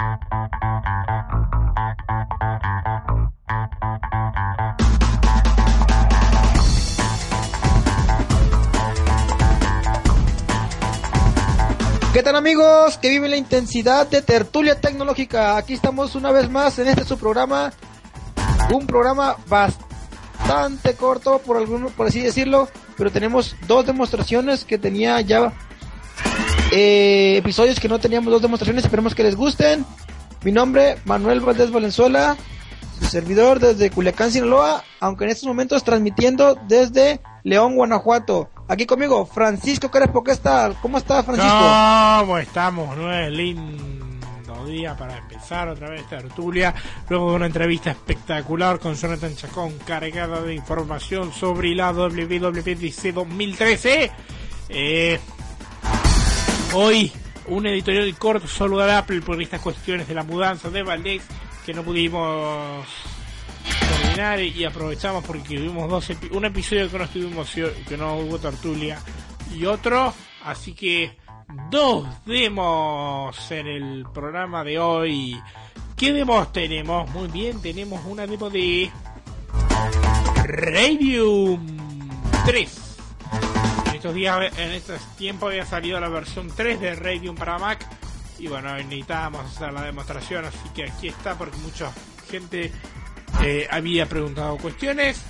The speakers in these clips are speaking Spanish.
¿Qué tal amigos que viven la intensidad de tertulia tecnológica? Aquí estamos una vez más en este su programa, un programa bastante corto por alguno, por así decirlo, pero tenemos dos demostraciones que tenía ya eh, episodios que no teníamos dos demostraciones, esperemos que les gusten. Mi nombre, Manuel Valdés Valenzuela, su servidor desde Culiacán, Sinaloa, aunque en estos momentos transmitiendo desde León, Guanajuato. Aquí conmigo, Francisco Crespo, ¿qué tal? ¿Cómo está, Francisco? ¿Cómo estamos? No es lindo día para empezar otra vez tertulia. Luego de una entrevista espectacular con Jonathan Chacón, cargada de información sobre la WWDC 2013. Eh, hoy, un editorial corto Apple por estas cuestiones de la mudanza de Valdez que no pudimos terminar y aprovechamos porque tuvimos dos epi- un episodio que no estuvimos que no hubo tertulia y otro. Así que dos demos en el programa de hoy. ¿qué demos tenemos? muy bien tenemos una demo de Radium 3 en estos días en estos tiempos había salido la versión 3 de Radium para Mac y bueno necesitábamos hacer la demostración así que aquí está porque mucha gente eh, había preguntado cuestiones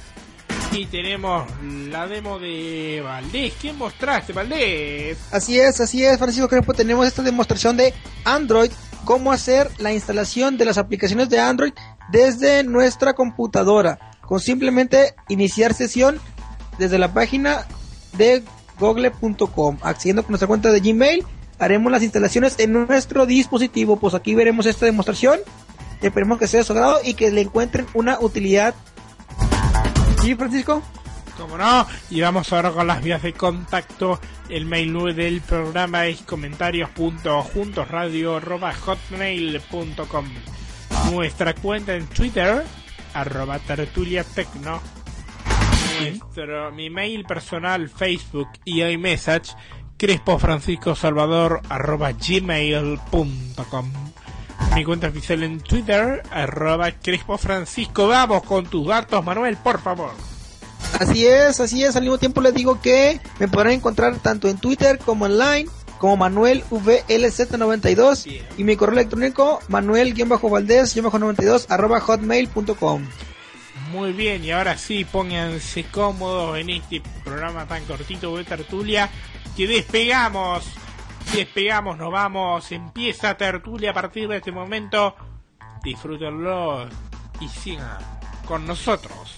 y tenemos la demo de Valdés. ¿Quién mostraste, Valdés? Así es, así es, Francisco Crespo. Tenemos esta demostración de Android, cómo hacer la instalación de las aplicaciones de Android desde nuestra computadora, con simplemente iniciar sesión desde la página de google.com, accediendo con nuestra cuenta de Gmail, haremos las instalaciones en nuestro dispositivo. Pues aquí veremos esta demostración. Esperemos que sea de su agrado y que le encuentren una utilidad. ¿Sí, Francisco? Como no, y vamos ahora con las vías de contacto. El mail del programa es comentarios.juntosradio.hotmail.com Nuestra cuenta en Twitter, arroba tertulia tecno. Nuestro, mi mail personal, Facebook y iMessage, crespo francisco salvador arroba gmail.com. Mi cuenta oficial en Twitter, arroba crespo francisco. Vamos con tus datos, Manuel, por favor. Así es, así es. Al mismo tiempo les digo que me podrán encontrar tanto en Twitter como en Line como Manuel VLZ92 y mi correo electrónico manuel-valdés-92 arroba hotmail.com. Muy bien, y ahora sí, pónganse cómodos en este programa tan cortito de tertulia que despegamos. Despegamos, nos vamos, empieza tertulia a partir de este momento. Disfrútenlo y sigan con nosotros.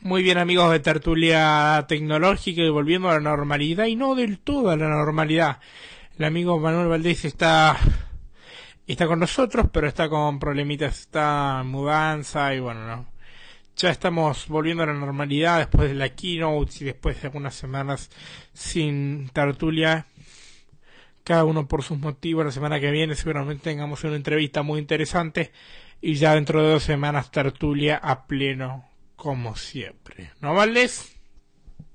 Muy bien amigos de Tertulia Tecnológica y volviendo a la normalidad y no del todo a la normalidad. El amigo Manuel Valdés está está con nosotros, pero está con problemitas, está en mudanza y bueno, no. Ya estamos volviendo a la normalidad después de la keynote y después de algunas semanas sin tertulia. Cada uno por sus motivos. La semana que viene seguramente tengamos una entrevista muy interesante y ya dentro de dos semanas tertulia a pleno como siempre. ¿No, Valdés?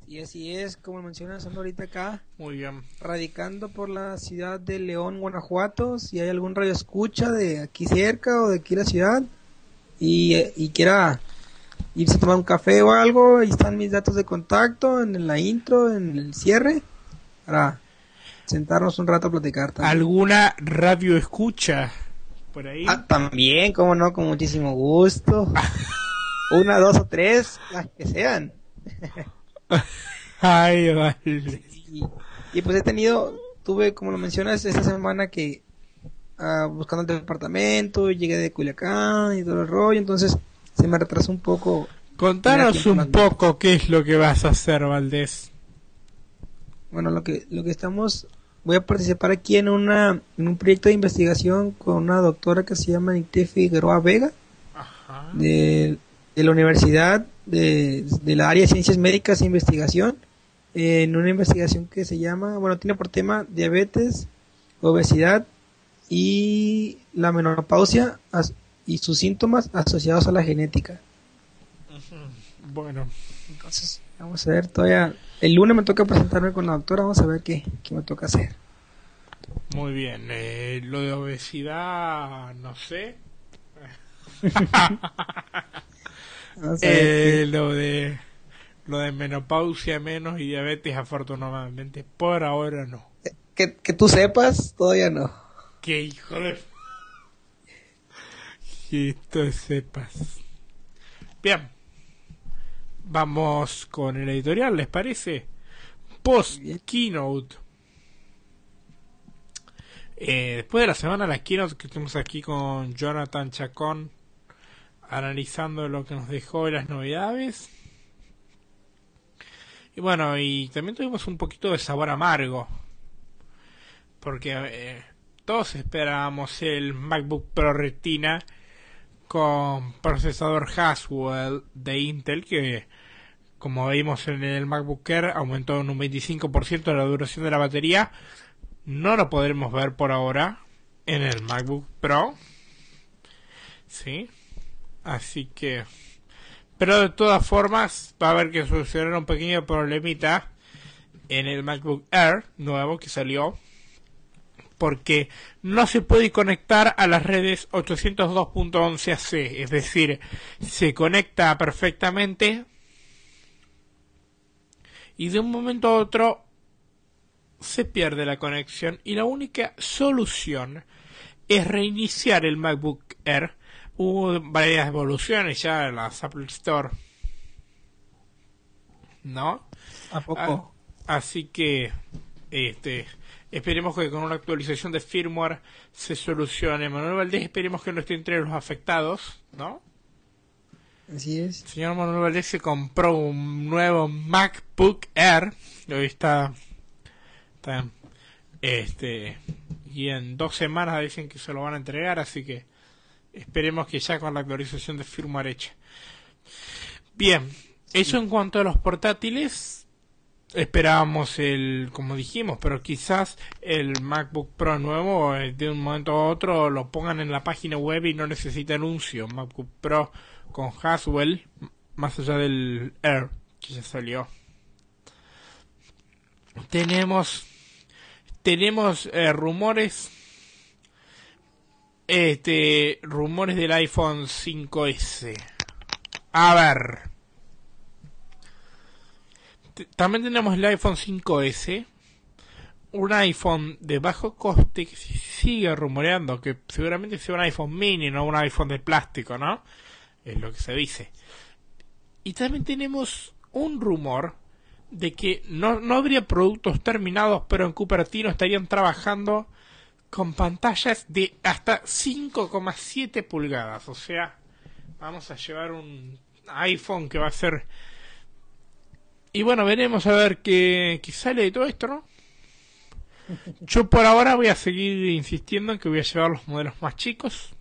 Y así es, como mencionas, ando ahorita acá, Muy bien. radicando por la ciudad de León, Guanajuato. Si hay algún radio escucha de aquí cerca o de aquí la ciudad y, y quiera irse a tomar un café o algo, ahí están mis datos de contacto en la intro, en el cierre, para sentarnos un rato a platicar. también. ¿Alguna radio escucha por ahí? Ah, también, como no, con muchísimo gusto. Una, dos o tres, las que sean. Ay, vale. Y, y pues he tenido, tuve, como lo mencionas, esta semana que ah, buscando el departamento, llegué de Culiacán y todo el rollo, entonces se me retrasó un poco. Contanos un poco qué es lo que vas a hacer, Valdés. Bueno, lo que, lo que estamos voy a participar aquí en una en un proyecto de investigación con una doctora que se llama Nicté Figueroa Vega de, de, la Universidad de, de, la área de Ciencias Médicas e Investigación en una investigación que se llama, bueno, tiene por tema diabetes, obesidad y la menopausia y sus síntomas asociados a la genética. Bueno. Entonces, vamos a ver, todavía el lunes me toca presentarme con la doctora, vamos a ver qué, qué me toca hacer. Muy bien, eh, lo de obesidad, no sé. eh, lo de lo de menopausia menos y diabetes afortunadamente por ahora no. Que, que tú sepas, todavía no. Que hijo de... Que tú sepas. Bien. Vamos con el editorial, ¿les parece? Post Keynote. Eh, después de la semana las Keynote que estuvimos aquí con Jonathan Chacón analizando lo que nos dejó y las novedades. Y bueno, y también tuvimos un poquito de sabor amargo. Porque eh, todos esperábamos el MacBook Pro Retina con procesador Haswell de Intel que como vimos en el MacBook Air aumentó en un 25% la duración de la batería no lo podremos ver por ahora en el MacBook Pro sí así que pero de todas formas va a haber que solucionar un pequeño problemita en el MacBook Air nuevo que salió porque no se puede conectar a las redes 802.11ac, es decir, se conecta perfectamente y de un momento a otro se pierde la conexión y la única solución es reiniciar el MacBook Air. Hubo varias evoluciones ya en la Apple Store. ¿No? ¿A poco? Ah, así que este Esperemos que con una actualización de firmware se solucione. Manuel Valdés, esperemos que no esté entre los afectados, ¿no? Así es. El señor Manuel Valdés se compró un nuevo MacBook Air. Hoy está, está. Este. Y en dos semanas dicen que se lo van a entregar, así que esperemos que ya con la actualización de firmware hecha. Bien, eso en cuanto a los portátiles esperábamos el, como dijimos, pero quizás el MacBook Pro nuevo eh, de un momento a otro lo pongan en la página web y no necesita anuncio. MacBook Pro con Haswell, más allá del Air que ya salió. Tenemos, tenemos eh, rumores, este, rumores del iPhone 5S. A ver también tenemos el iPhone 5S, un iPhone de bajo coste que sigue rumoreando que seguramente sea un iPhone mini, no un iPhone de plástico, ¿no? Es lo que se dice. Y también tenemos un rumor de que no, no habría productos terminados, pero en Cupertino estarían trabajando con pantallas de hasta 5,7 pulgadas. O sea, vamos a llevar un iPhone que va a ser y bueno, veremos a ver qué, sale de todo esto, ¿no? Yo por ahora voy a seguir insistiendo en que voy a llevar los modelos más chicos.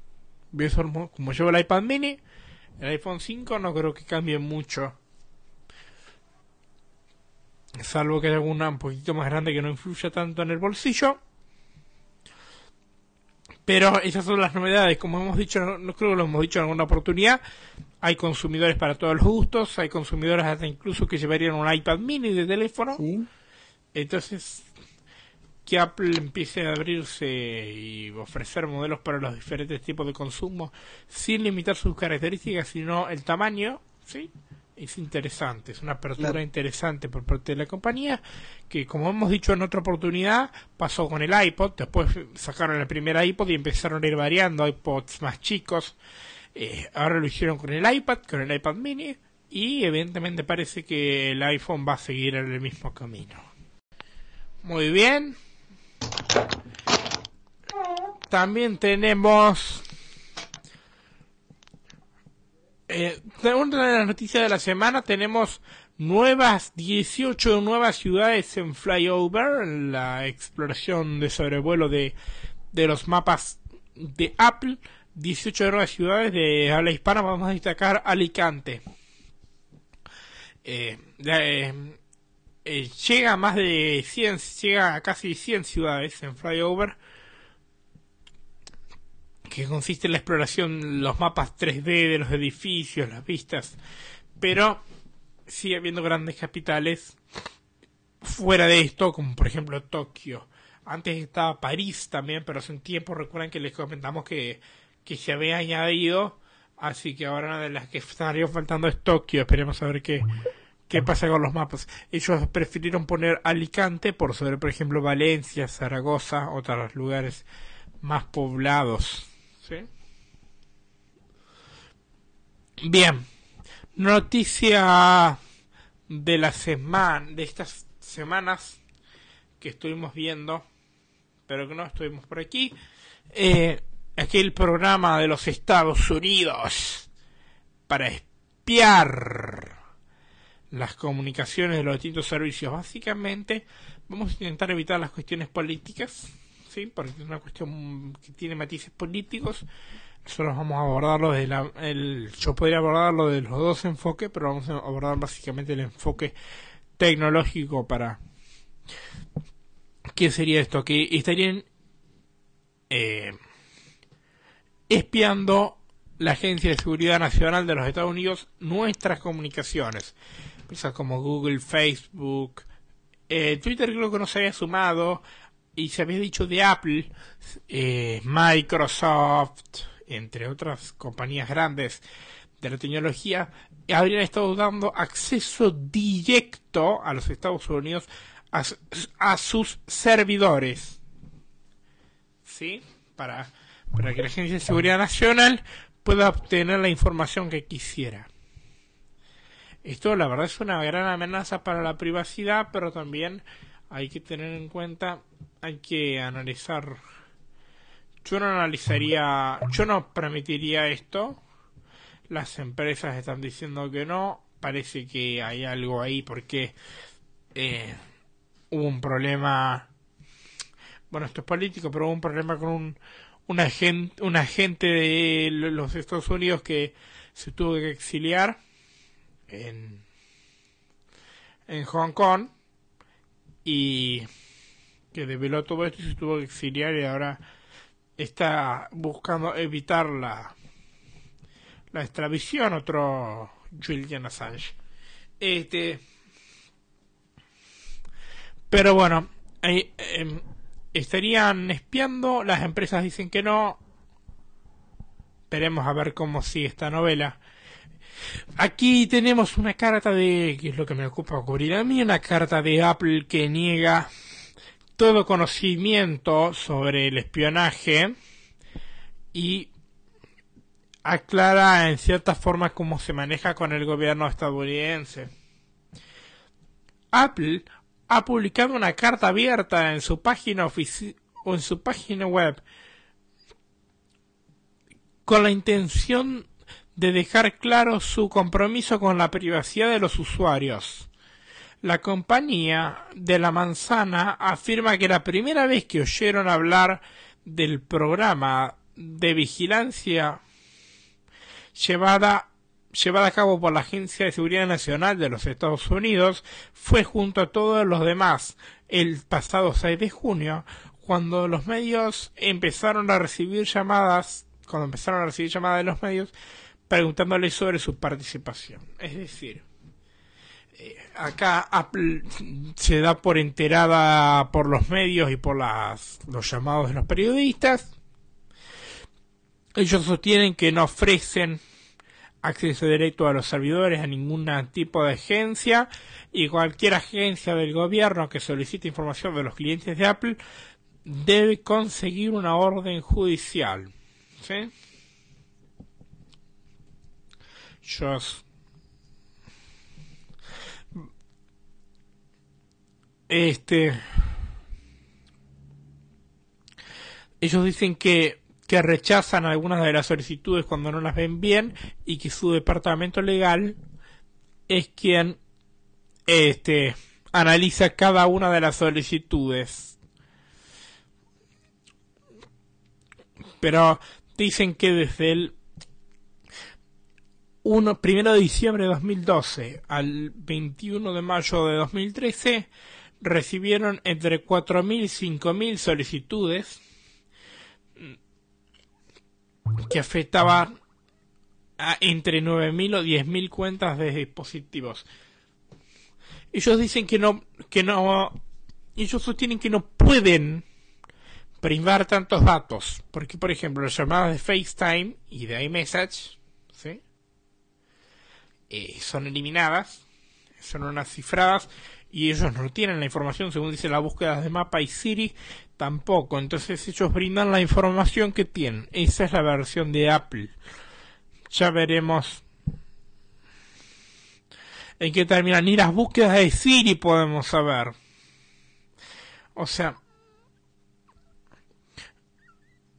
Voy a como llevo el iPad mini, el iPhone 5 no creo que cambie mucho. Salvo que haya alguna un poquito más grande que no influya tanto en el bolsillo. Pero esas son las novedades, como hemos dicho, no, creo que lo hemos dicho en alguna oportunidad. Hay consumidores para todos los gustos, hay consumidores hasta incluso que llevarían un iPad mini de teléfono. Entonces, que Apple empiece a abrirse y ofrecer modelos para los diferentes tipos de consumo sin limitar sus características, sino el tamaño, ¿sí? Es interesante, es una apertura interesante por parte de la compañía que como hemos dicho en otra oportunidad pasó con el iPod, después sacaron el primer iPod y empezaron a ir variando iPods más chicos, eh, ahora lo hicieron con el iPad, con el iPad mini y evidentemente parece que el iPhone va a seguir en el mismo camino. Muy bien. También tenemos eh, de las noticias de la semana tenemos nuevas 18 nuevas ciudades en flyover, la exploración de sobrevuelo de, de los mapas de Apple, 18 nuevas ciudades de habla hispana, vamos a destacar Alicante. Eh, eh, eh, llega a más de 100, llega a casi 100 ciudades en flyover, que consiste en la exploración, los mapas 3D de los edificios, las vistas, pero sigue habiendo grandes capitales fuera de esto, como por ejemplo Tokio. Antes estaba París también, pero hace un tiempo recuerdan que les comentamos que, que se había añadido, así que ahora una de las que estaría faltando es Tokio. Esperemos a ver qué, qué pasa con los mapas. Ellos prefirieron poner Alicante por sobre, por ejemplo, Valencia, Zaragoza, otros lugares más poblados. ¿Sí? Bien, Noticia de la semana, de estas semanas que estuvimos viendo, pero que no estuvimos por aquí. Eh, aquel programa de los Estados Unidos para espiar las comunicaciones de los distintos servicios. Básicamente, vamos a intentar evitar las cuestiones políticas, porque es una cuestión que tiene matices políticos nosotros vamos a abordarlo de la, el, yo podría abordarlo de los dos enfoques, pero vamos a abordar básicamente el enfoque tecnológico para ¿qué sería esto? Que estarían eh, espiando la Agencia de Seguridad Nacional de los Estados Unidos nuestras comunicaciones. Empresas como Google, Facebook, eh, Twitter creo que no se había sumado y se había dicho de Apple, eh, Microsoft, entre otras compañías grandes de la tecnología, habrían estado dando acceso directo a los Estados Unidos a, sus servidores. ¿Sí? Para, para que la Agencia de Seguridad Nacional pueda obtener la información que quisiera. Esto la verdad es una gran amenaza para la privacidad, pero también hay que tener en cuenta, hay que analizar yo no analizaría, yo no permitiría esto. Las empresas están diciendo que no. Parece que hay algo ahí porque eh, hubo un problema. Bueno, esto es político, pero hubo un problema con un, un, agente, un agente de los Estados Unidos que se tuvo que exiliar en, en Hong Kong y que develó todo esto y se tuvo que exiliar y ahora está buscando evitar la, la extradición, otro Julian Assange. Este, pero bueno, eh, estarían espiando, las empresas dicen que no. Esperemos a ver cómo sigue esta novela. Aquí tenemos una carta de, que es lo que me ocupa cubrir a mí, una carta de Apple que niega todo conocimiento sobre el espionaje y aclara en cierta forma cómo se maneja con el gobierno estadounidense. Apple ha publicado una carta abierta en su página o en su página web con la intención de dejar claro su compromiso con la privacidad de los usuarios. La compañía de la manzana afirma que la primera vez que oyeron hablar del programa de vigilancia llevada, llevada a cabo por la Agencia de Seguridad Nacional de los Estados Unidos fue junto a todos los demás el pasado 6 de junio, cuando los medios empezaron a recibir llamadas, cuando empezaron a recibir llamadas de los medios preguntándoles sobre su participación. Es decir, acá Apple se da por enterada por los medios y por las, los llamados de los periodistas. Ellos sostienen que no ofrecen acceso directo a los servidores a ningún tipo de agencia y cualquier agencia del gobierno que solicite información de los clientes de Apple debe conseguir una orden judicial. ¿Sí? Este. Ellos dicen que, que rechazan algunas de las solicitudes cuando no las ven bien y que su departamento legal es quien este, analiza cada una de las solicitudes. Pero dicen que desde el 1 de diciembre de 2012 al 21 de mayo de 2013 recibieron entre 4.000 y 5.000 solicitudes que afectaban a entre 9.000 o 10.000 cuentas de dispositivos. Ellos dicen que no, que no, ellos sostienen que no pueden privar tantos datos, porque por ejemplo las llamadas de FaceTime y de iMessage. Eh, son eliminadas, son unas cifradas y ellos no tienen la información según dice la búsqueda de mapa y Siri tampoco, entonces ellos brindan la información que tienen, esa es la versión de Apple. Ya veremos en qué terminan. Ni las búsquedas de Siri podemos saber. O sea,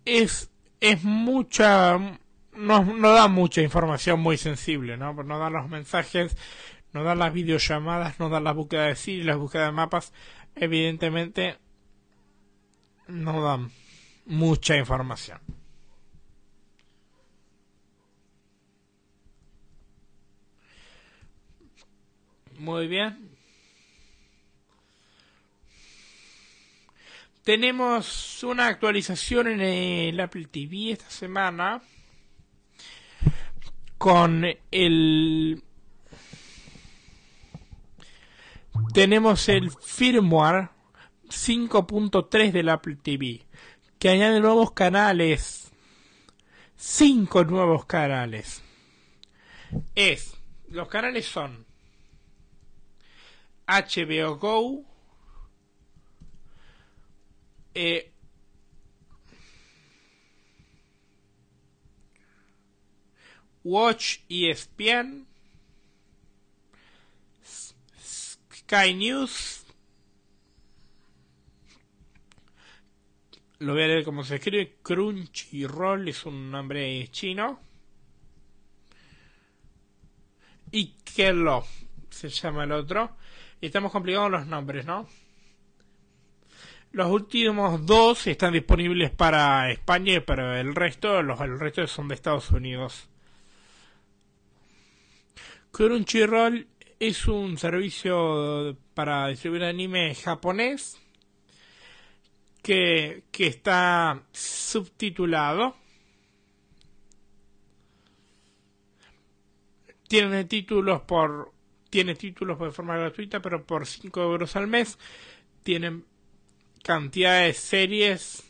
es, es mucha, no, no da mucha información muy sensible, ¿no? No da los mensajes, no da las videollamadas, no da las búsquedas de Siri, las búsquedas de mapas, evidentemente no dan mucha información. Muy bien. Tenemos una actualización en el Apple TV esta semana con el tenemos el firmware 5.3 del Apple TV que añade nuevos canales. Cinco nuevos canales. Es los canales son HBO Go, eh, Watch ESPN, Sky News, lo voy a leer como se escribe, Crunchyroll es un nombre chino, y Kello se llama el otro. Y estamos complicados los nombres, ¿no? Los últimos dos están disponibles para España, pero el resto, los, el resto son de Estados Unidos. Crunchyroll es un servicio para distribuir anime japonés que, que está subtitulado. Tiene títulos por tiene títulos de forma gratuita, pero por 5 euros al mes tienen cantidad de series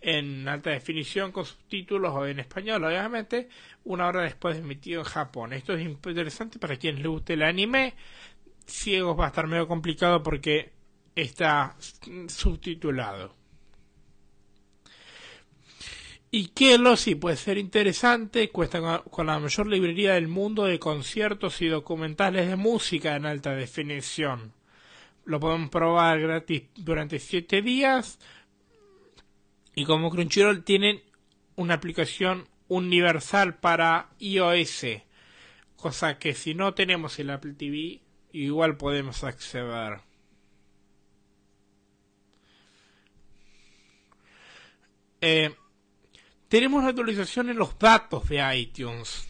en alta definición con subtítulos o en español, obviamente, una hora después de emitido en Japón. Esto es interesante para quienes les guste el anime. Ciegos va a estar medio complicado porque está subtitulado. Y lo sí puede ser interesante, cuesta con la mayor librería del mundo de conciertos y documentales de música en alta definición. Lo podemos probar gratis durante 7 días. Y como Crunchyroll tienen una aplicación universal para iOS, cosa que si no tenemos el Apple TV, igual podemos acceder. Eh, tenemos la actualización en los datos de iTunes.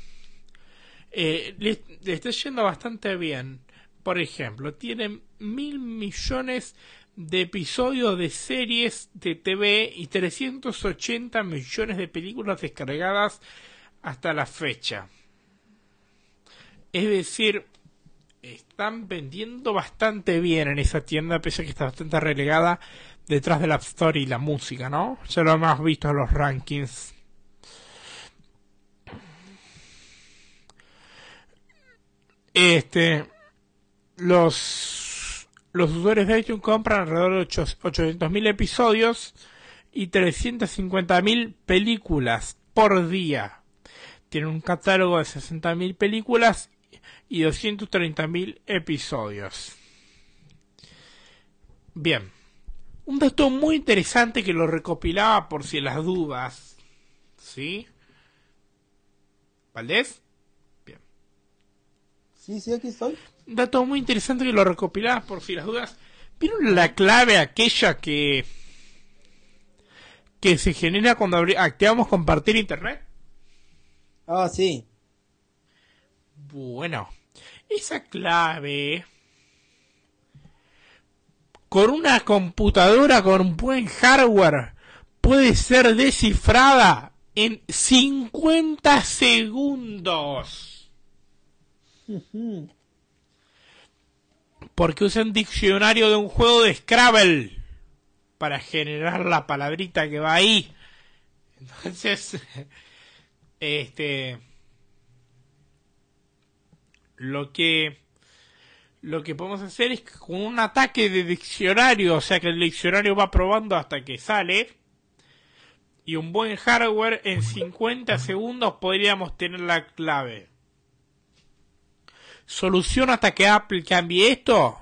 Eh, le, está yendo bastante bien. Por ejemplo, tienen mil millones de episodios de series de TV y 380 millones de películas descargadas hasta la fecha. Es decir, están vendiendo bastante bien en esa tienda, pese a que está bastante relegada detrás de la App Store y la música, ¿no? Ya lo hemos visto en los rankings Este, los, los usuarios de iTunes compran alrededor de 800.000 episodios y 350.000 películas por día. Tienen un catálogo de 60.000 películas y 230.000 episodios. Bien. Un dato muy interesante que lo recopilaba por si las dudas. ¿Sí? ¿Valdés? Sí, sí, aquí estoy. Dato muy interesante que lo recopilás por si las dudas. ¿Vieron la clave aquella que que se genera cuando activamos compartir internet? Ah, sí. Bueno, esa clave con una computadora con un buen hardware puede ser descifrada en 50 segundos. Porque usa un diccionario de un juego de Scrabble para generar la palabrita que va ahí. Entonces, este lo que lo que podemos hacer es con un ataque de diccionario, o sea que el diccionario va probando hasta que sale, y un buen hardware, en 50 segundos podríamos tener la clave. Solución hasta que Apple cambie esto,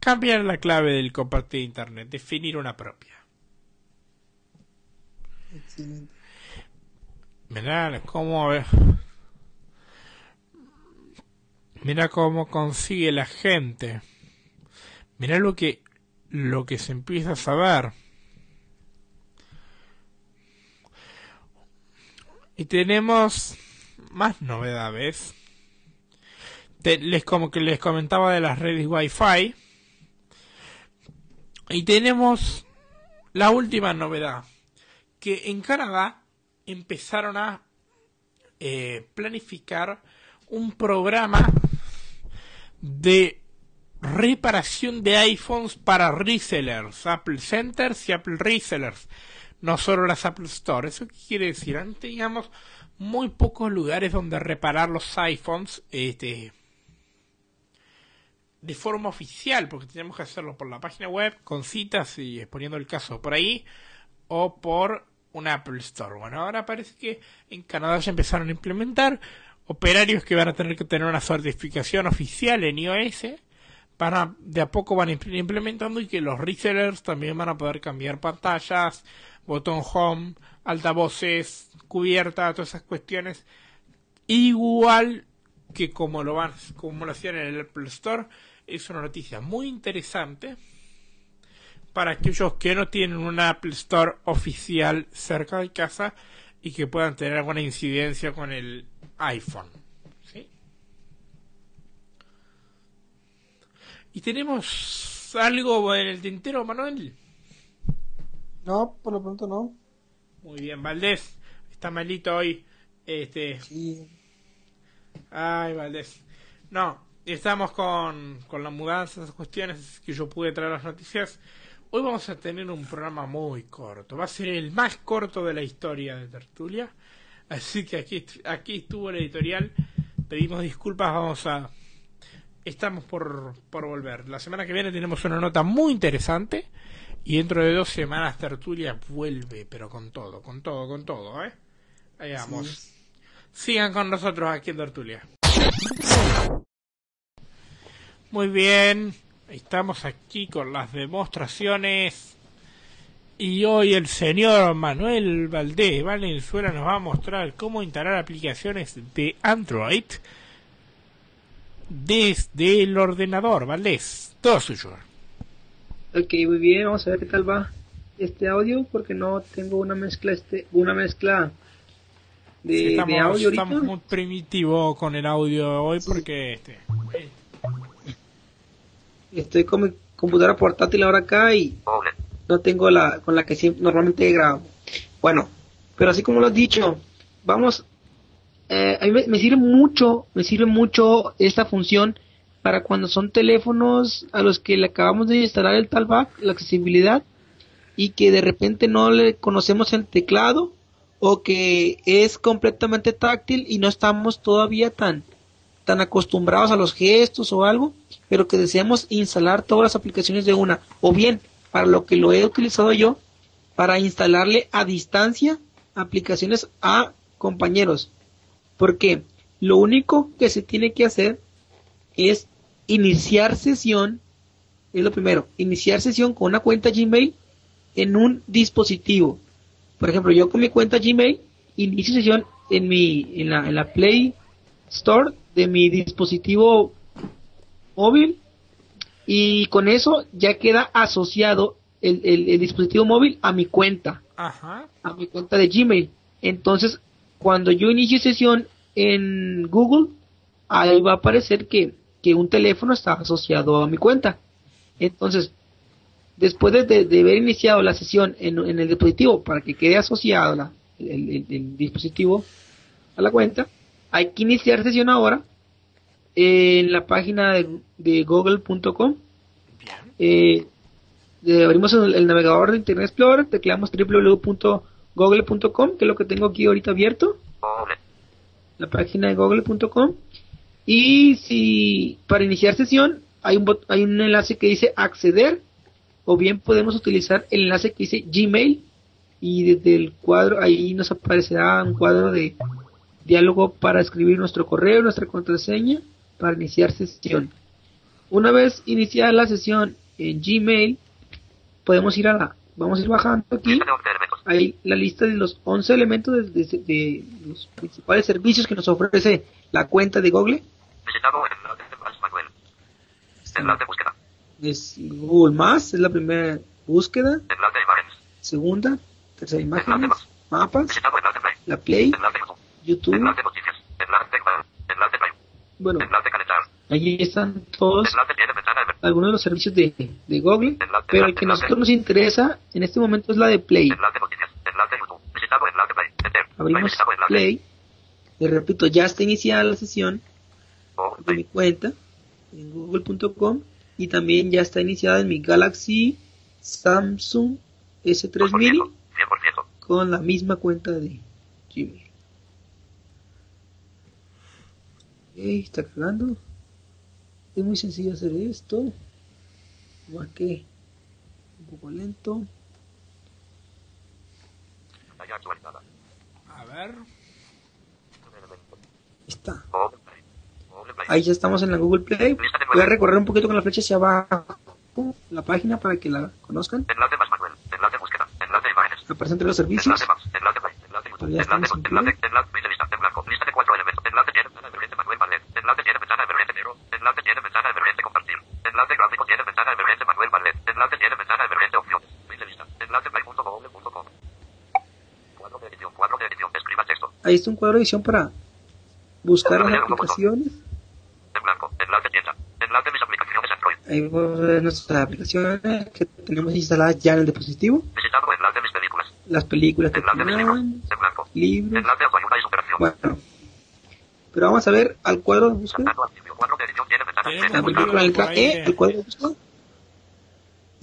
cambiar la clave del compartir internet, definir una propia. Excelente. Mirá cómo Mira cómo consigue la gente. Mira lo que lo que se empieza a saber. Y tenemos más novedades. Les como que les comentaba de las redes Wi-Fi. Y tenemos la última novedad. Que en Canadá empezaron a eh, planificar un programa de reparación de iPhones para resellers, Apple Centers y Apple Resellers, no solo las Apple Store. ¿Eso qué quiere decir? Antes teníamos muy pocos lugares donde reparar los iPhones este, de forma oficial, porque teníamos que hacerlo por la página web, con citas y exponiendo el caso por ahí, o por un Apple Store. Bueno, ahora parece que en Canadá ya empezaron a implementar operarios que van a tener que tener una certificación oficial en iOS, van de a poco van implementando y que los resellers también van a poder cambiar pantallas, botón home, altavoces, cubierta, todas esas cuestiones, igual que como lo van, como lo hacían en el Apple Store, es una noticia muy interesante para aquellos que no tienen un Apple Store oficial cerca de casa y que puedan tener alguna incidencia con el iPhone. ¿sí? ¿Y tenemos algo en el tintero, Manuel? No, por lo pronto no. Muy bien, Valdés. Está malito hoy. Este. Sí. Ay, Valdés. No, estamos con, con la mudanza, esas cuestiones que yo pude traer las noticias. Hoy vamos a tener un programa muy corto. Va a ser el más corto de la historia de Tertulia. Así que aquí, aquí estuvo el editorial. Pedimos disculpas, vamos a... Estamos por, por volver. La semana que viene tenemos una nota muy interesante. Y dentro de dos semanas Tertulia vuelve, pero con todo, con todo, con todo, ¿eh? Ahí vamos. Sigan con nosotros aquí en Tertulia. Muy bien, estamos aquí con las demostraciones y hoy el señor Manuel Valdés Valenzuela nos va a mostrar cómo instalar aplicaciones de Android desde el ordenador. Valdés, todo suyo. Ok, muy bien, vamos a ver qué tal va este audio porque no tengo una mezcla este una mezcla de, estamos, de audio estamos muy primitivo con el audio hoy porque este estoy con mi computadora portátil ahora acá y no tengo la con la que siempre, normalmente grabo. Bueno, pero así como lo has dicho, vamos, eh, a mí me, sirve mucho, me sirve mucho esta función para cuando son teléfonos a los que le acabamos de instalar el talkback, la accesibilidad, y que de repente no le conocemos el teclado o que es completamente táctil y no estamos todavía tan tan acostumbrados a los gestos o algo, pero que deseamos instalar todas las aplicaciones de una, o bien para lo que lo he utilizado yo, para instalarle a distancia aplicaciones a compañeros. Porque lo único que se tiene que hacer es iniciar sesión, es lo primero, iniciar sesión con una cuenta Gmail en un dispositivo. Por ejemplo, yo con mi cuenta Gmail inicio sesión en mi en la, en la Play Store de mi dispositivo móvil y con eso ya queda asociado el, el- el dispositivo móvil a mi cuenta, Ajá. a mi cuenta de Gmail. Entonces, cuando yo inicie sesión en Google, ahí va a aparecer que, que un teléfono está asociado a mi cuenta. Entonces, después de, de- de haber iniciado la sesión en, en el dispositivo para que quede asociado la- el, el- el dispositivo a la cuenta, hay que iniciar sesión ahora en la página de, de google.com. Eh, eh, abrimos el, el navegador de Internet Explorer, tecleamos www.google.com, que es lo que tengo aquí ahorita abierto, la página de google.com. Y si para iniciar sesión hay un, bot- hay un enlace que dice acceder, o bien podemos utilizar el enlace que dice Gmail, y desde el cuadro ahí nos aparecerá un cuadro de diálogo para escribir nuestro correo, nuestra contraseña, para iniciar sesión. Una vez iniciada la sesión en Gmail, podemos ir a la, vamos a ir bajando aquí, hay la lista de los 11 elementos de, de- de los principales servicios que nos ofrece la cuenta de Google. Visitado enlace de más Manuel. Enlace búsqueda. Es Google Más, es la primera búsqueda, segunda, tercera más. mapas, la Play, YouTube. Bueno, allí están todos algunos de los servicios de, de Google, pero el que a nosotros nos interesa en este momento es la de Play. Abrimos. Play, y repito, ya está iniciada la sesión Oh, de mi cuenta en google.com y también ya está iniciada en mi Galaxy Samsung S3 Mini 100%. con la misma cuenta de Gmail. Está cargando. Es muy sencillo hacer esto. Más que un poco lento. A ver. Está. Oh, play. Oh, play. Ahí ya estamos en la Google Play. Voy a recorrer un poquito con la flecha hacia abajo la página para que la conozcan. Enlace más Manuel. Enlace búsqueda. Enlace imágenes. Entre los servicios. Enlace más. Enlace play. Enlace Enlace enlace enlace dice lista en blanco. Lista de cuatro elementos. Enlace tiene ventana de emergente Manuel Ballet. Enlace tiene ventana de emergente negro. Enlace tiene ventana de emergente compartir. Enlace gráfico tiene ventana de emergente Manuel Ballet. Enlace tiene ventana de emergente opciones. Dice lista. Enlace play.google.com. Cuadro de edición. Cuadro de edición. Escriba texto. Ahí está un cuadro de edición para buscar las aplicaciones. En blanco. Enlace tienda. Enlace mis aplicaciones Android. Ahí vamos a ver nuestras aplicaciones que tenemos instaladas ya en el dispositivo. Visitado enlace mis películas. Las películas que Enlace mis libros. tenemos, En blanco. libros. Enlace autoayuda y superación. Bueno. Pero vamos a ver al cuadro de búsqueda. Saltando al sitio. Cuadro de edición tiene ventana de Tenemos La película con la libro letra por ahí E, el cuadro de búsqueda.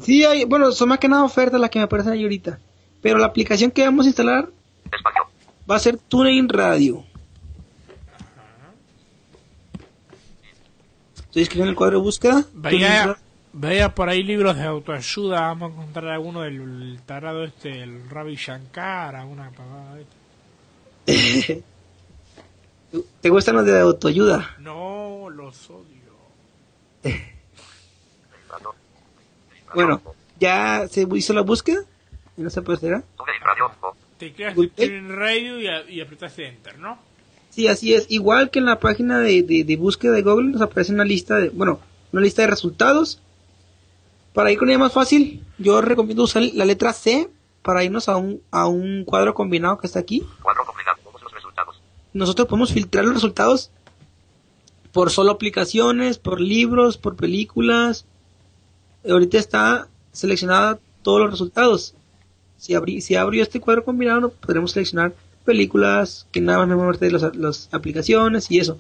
Sí, hay, bueno, son más que nada ofertas las que me aparecen ahí ahorita. Pero la aplicación que vamos a instalar Espacio. va a ser TuneIn Radio. Estoy escribiendo el cuadro de búsqueda. Radio. veía por ahí libros de autoayuda. Vamos a encontrar alguno del tarado este, el Ravi Shankar, alguna pavada esta. ¿Te gustan los de autoayuda? No, los odio. Bueno, ya se hizo la búsqueda. Y no se Radio. Oh. Te Play. en radio y, y apretaste Enter, ¿no? Sí, así es. Igual que en la página de, de, de búsqueda de Google nos aparece una lista de, bueno, una lista de resultados. Para ir con ella más fácil, yo recomiendo usar la letra C para irnos a un, a un cuadro combinado que está aquí. Cuadro combinado. Los resultados. Nosotros podemos filtrar los resultados por solo aplicaciones, por libros, por películas. Ahorita está seleccionada todos los resultados. Si, abrí, si abro este cuadro combinado, podremos seleccionar películas que nada más me muestre las, las aplicaciones y eso.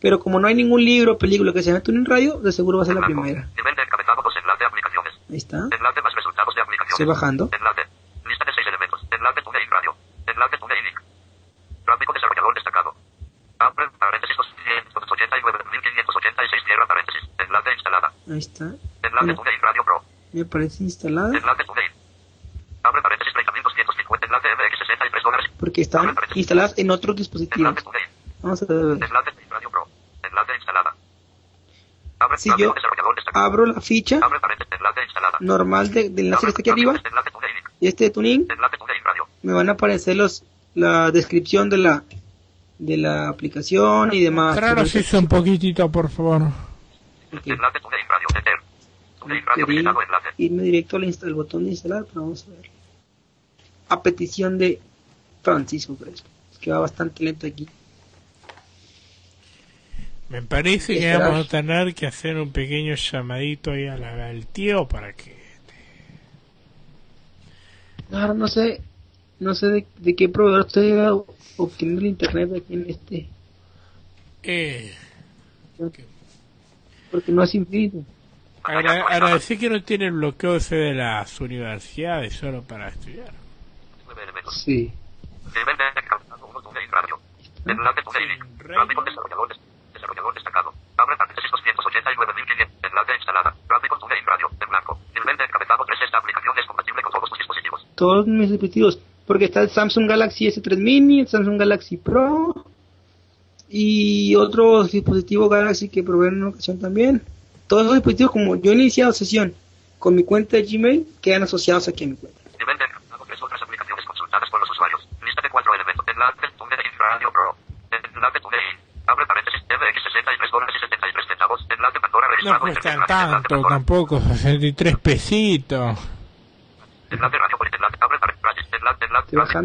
Pero como no hay ningún libro o película que se llame Tuning Radio, de seguro va a ser la primera. Nivel de encabezado. Dos enlace aplicaciones. Ahí está. Enlace más resultados de aplicaciones. Estoy bajando. Enlace. Lista de seis elementos. Enlace Radio. Enlace Link. Gráfico desarrollador destacado. Abre paréntesis 289.586 cierra paréntesis. Enlace instalada. Ahí está. Enlace Radio Pro. me aparece instalada Enlace TuneIn. Abre paréntesis 30.250. Enlace MX 63 dólares. Porque están instaladas en otros dispositivos. Vamos a ver. Si yo abro la ficha normal de- del enlace que está aquí arriba y este de Tuning, me van a aparecer los la descripción de la de la aplicación y demás. Tranos eso un poquitito, por favor. Ok. Enlace TuneIn Radio. Enter. TuneIn Radio. Quería Visitado enlace. irme directo al, insta- al botón de instalar, pero vamos a ver. A petición de Francisco, Crespo. Es que va bastante lento aquí. Me parece que Esperar. vamos a tener que hacer un pequeño llamadito ahí a la- al tío para que... Ahora no sé, no sé de, de qué proveedor estoy obteniendo el internet aquí en este, Eh, porque no es infinito. agra- agradecer que no tiene el bloqueo ese de las universidades solo para estudiar. Sí. Nivel de encabezado 1 TuneIn Radio. Enlace TuneIn. Gráfico desarrollador, des- desarrollador destacado. Abre paréntesis 289.500. Enlace instalada. Gráfico TuneIn Radio. En blanco. Nivel de encabezado 3. Esta aplicación es compatible con todos tus dispositivos. Todos mis dispositivos, porque está el Samsung Galaxy S3 Mini, el Samsung Galaxy Pro y otro dispositivo Galaxy que probé en una ocasión también. Todos esos dispositivos, como yo he iniciado sesión con mi cuenta de Gmail, quedan asociados aquí a mi cuenta. Nivel de encabezado 3. Otras aplicaciones consultadas por los usuarios. Lista de cuatro elementos. Enlace TuneIn Radio Pro. Enlace TuneIn. Abre paréntesis. FX63 dólares y 73 centavos. Enlace Pandora No cuestan tanto tampoco, 63 pesitos.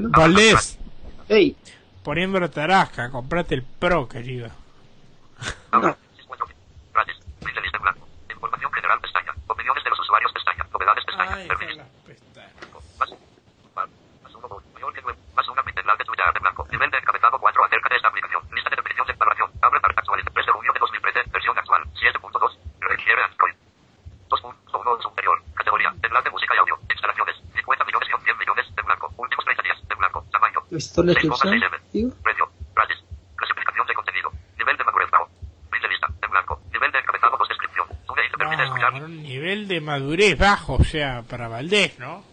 Valdés, Hey, poniendo tarasca, comprate el Pro, querido. No. Información general pestaña. Opiniones de los usuarios pestaña. Novedades pestaña. Ay, Permisos. con las pestañas. Más, uno, mayor que más una tuya de blanco. Nivel de encabezado 4 acerca de esta aplicación. Lista de definición de valoración. Abre para actualizar. 3 de junio de 2013. Versión actual. 7.2. Requiere Android. 2.1 superior. Categoría. Enlace música y audio. Instalaciones. 50 millones y 100 millones de blanco. Últimos 30 días de blanco. Tamaño. esto es la 6,6 descripción. M. Digo, Precio. Frases. Clasificación de contenido. Nivel de madurez. bajo. Fin de lista. En blanco. Nivel de encabezado 2 descripción. TuneIn te permite escuchar. No, un nivel de madurez bajo, o sea, para Valdés, ¿no?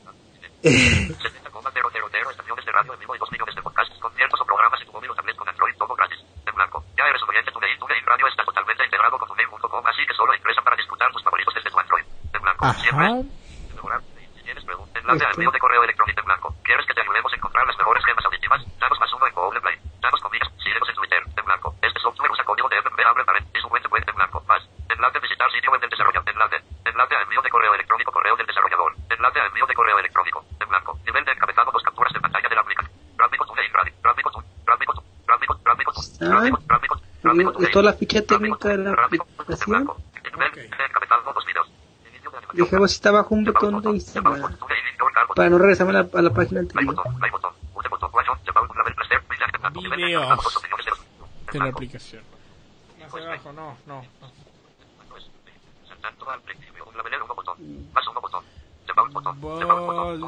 70,000 estaciones de radio en vivo y 2 millones de podcasts, conciertos o programas en tu móvil o tablet con Android, todo gratis. En blanco. Ya eres un oyente TuneIn. TuneIn Radio está totalmente integrado con TuneIn.com, así que solo ingresa para disfrutar tus favoritos desde tu Android. En blanco. Siempre. Ajá. Mejorar. Si tienes preguntas, enlace al envío de correo electrónico en blanco. ¿Quieres que te ayudemos a encontrar las mejores gemas auditivas? Danos más uno en Google Play. Danos comillas. Síguenos en Twitter. En blanco. Este software usa código de FB. Abre paréntesis. Su fuente web en blanco. Más. Enlace visitar sitio web del desarrollador. Enlace. Enlace a envío de correo electrónico. Correo del desarrollador. Enlace a envío de correo electrónico. En blanco. Nivel de encabezado. Dos capturas de pantalla de la aplicación. Gráfico TuneIn Radio. Gráfico tu- Gráfico tu- Gráfico Gráfico Ah. Gráfico Digo, esto es la ficha técnica de la aplicación. blanco. Nivel Ok. de encabezado. Dos videos. Inicio de animación. Dejemos si está abajo un botón de instalar para no regresarme a la, a la página anterior. Videos. de la aplicación. Más abajo, no, no. no. Vol-.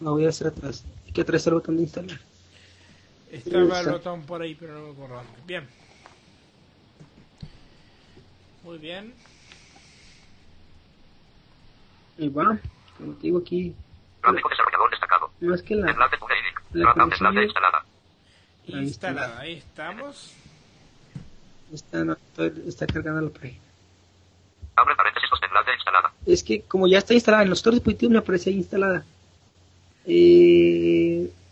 No voy a hacer atrás. Hay que atrás el botón de instalar. Estaba el botón por ahí, pero no me acuerdo. Bien. Muy bien. Ahí va. Como te digo aquí, Gráfico desarrollador destacado. no es que la, Enlace. La enlace de- instalada. Ahí Instalada, ahí estamos. está, no, está cargando la página. Abre paréntesis enlace instalada. Es que como ya está instalada en los otros dispositivos me aparece ahí instalada. Eh,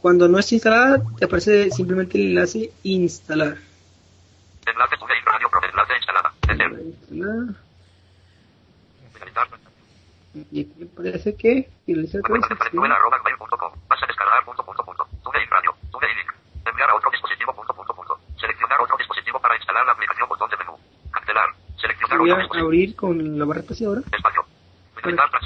cuando no está instalada te aparece simplemente el enlace instalar. Enlace TuneIn Radio Pro. Enlace instalada. Y aquí parece que arroba gmail.com. Vas a descargar punto punto punto. TuneIn Radio. TuneIn link. Enviar a otro dispositivo punto punto punto. Seleccionar otro dispositivo para instalar la aplicación botón de menú. Cancelar. Seleccionar Voy a abrir con la barra espaciadora Espacio.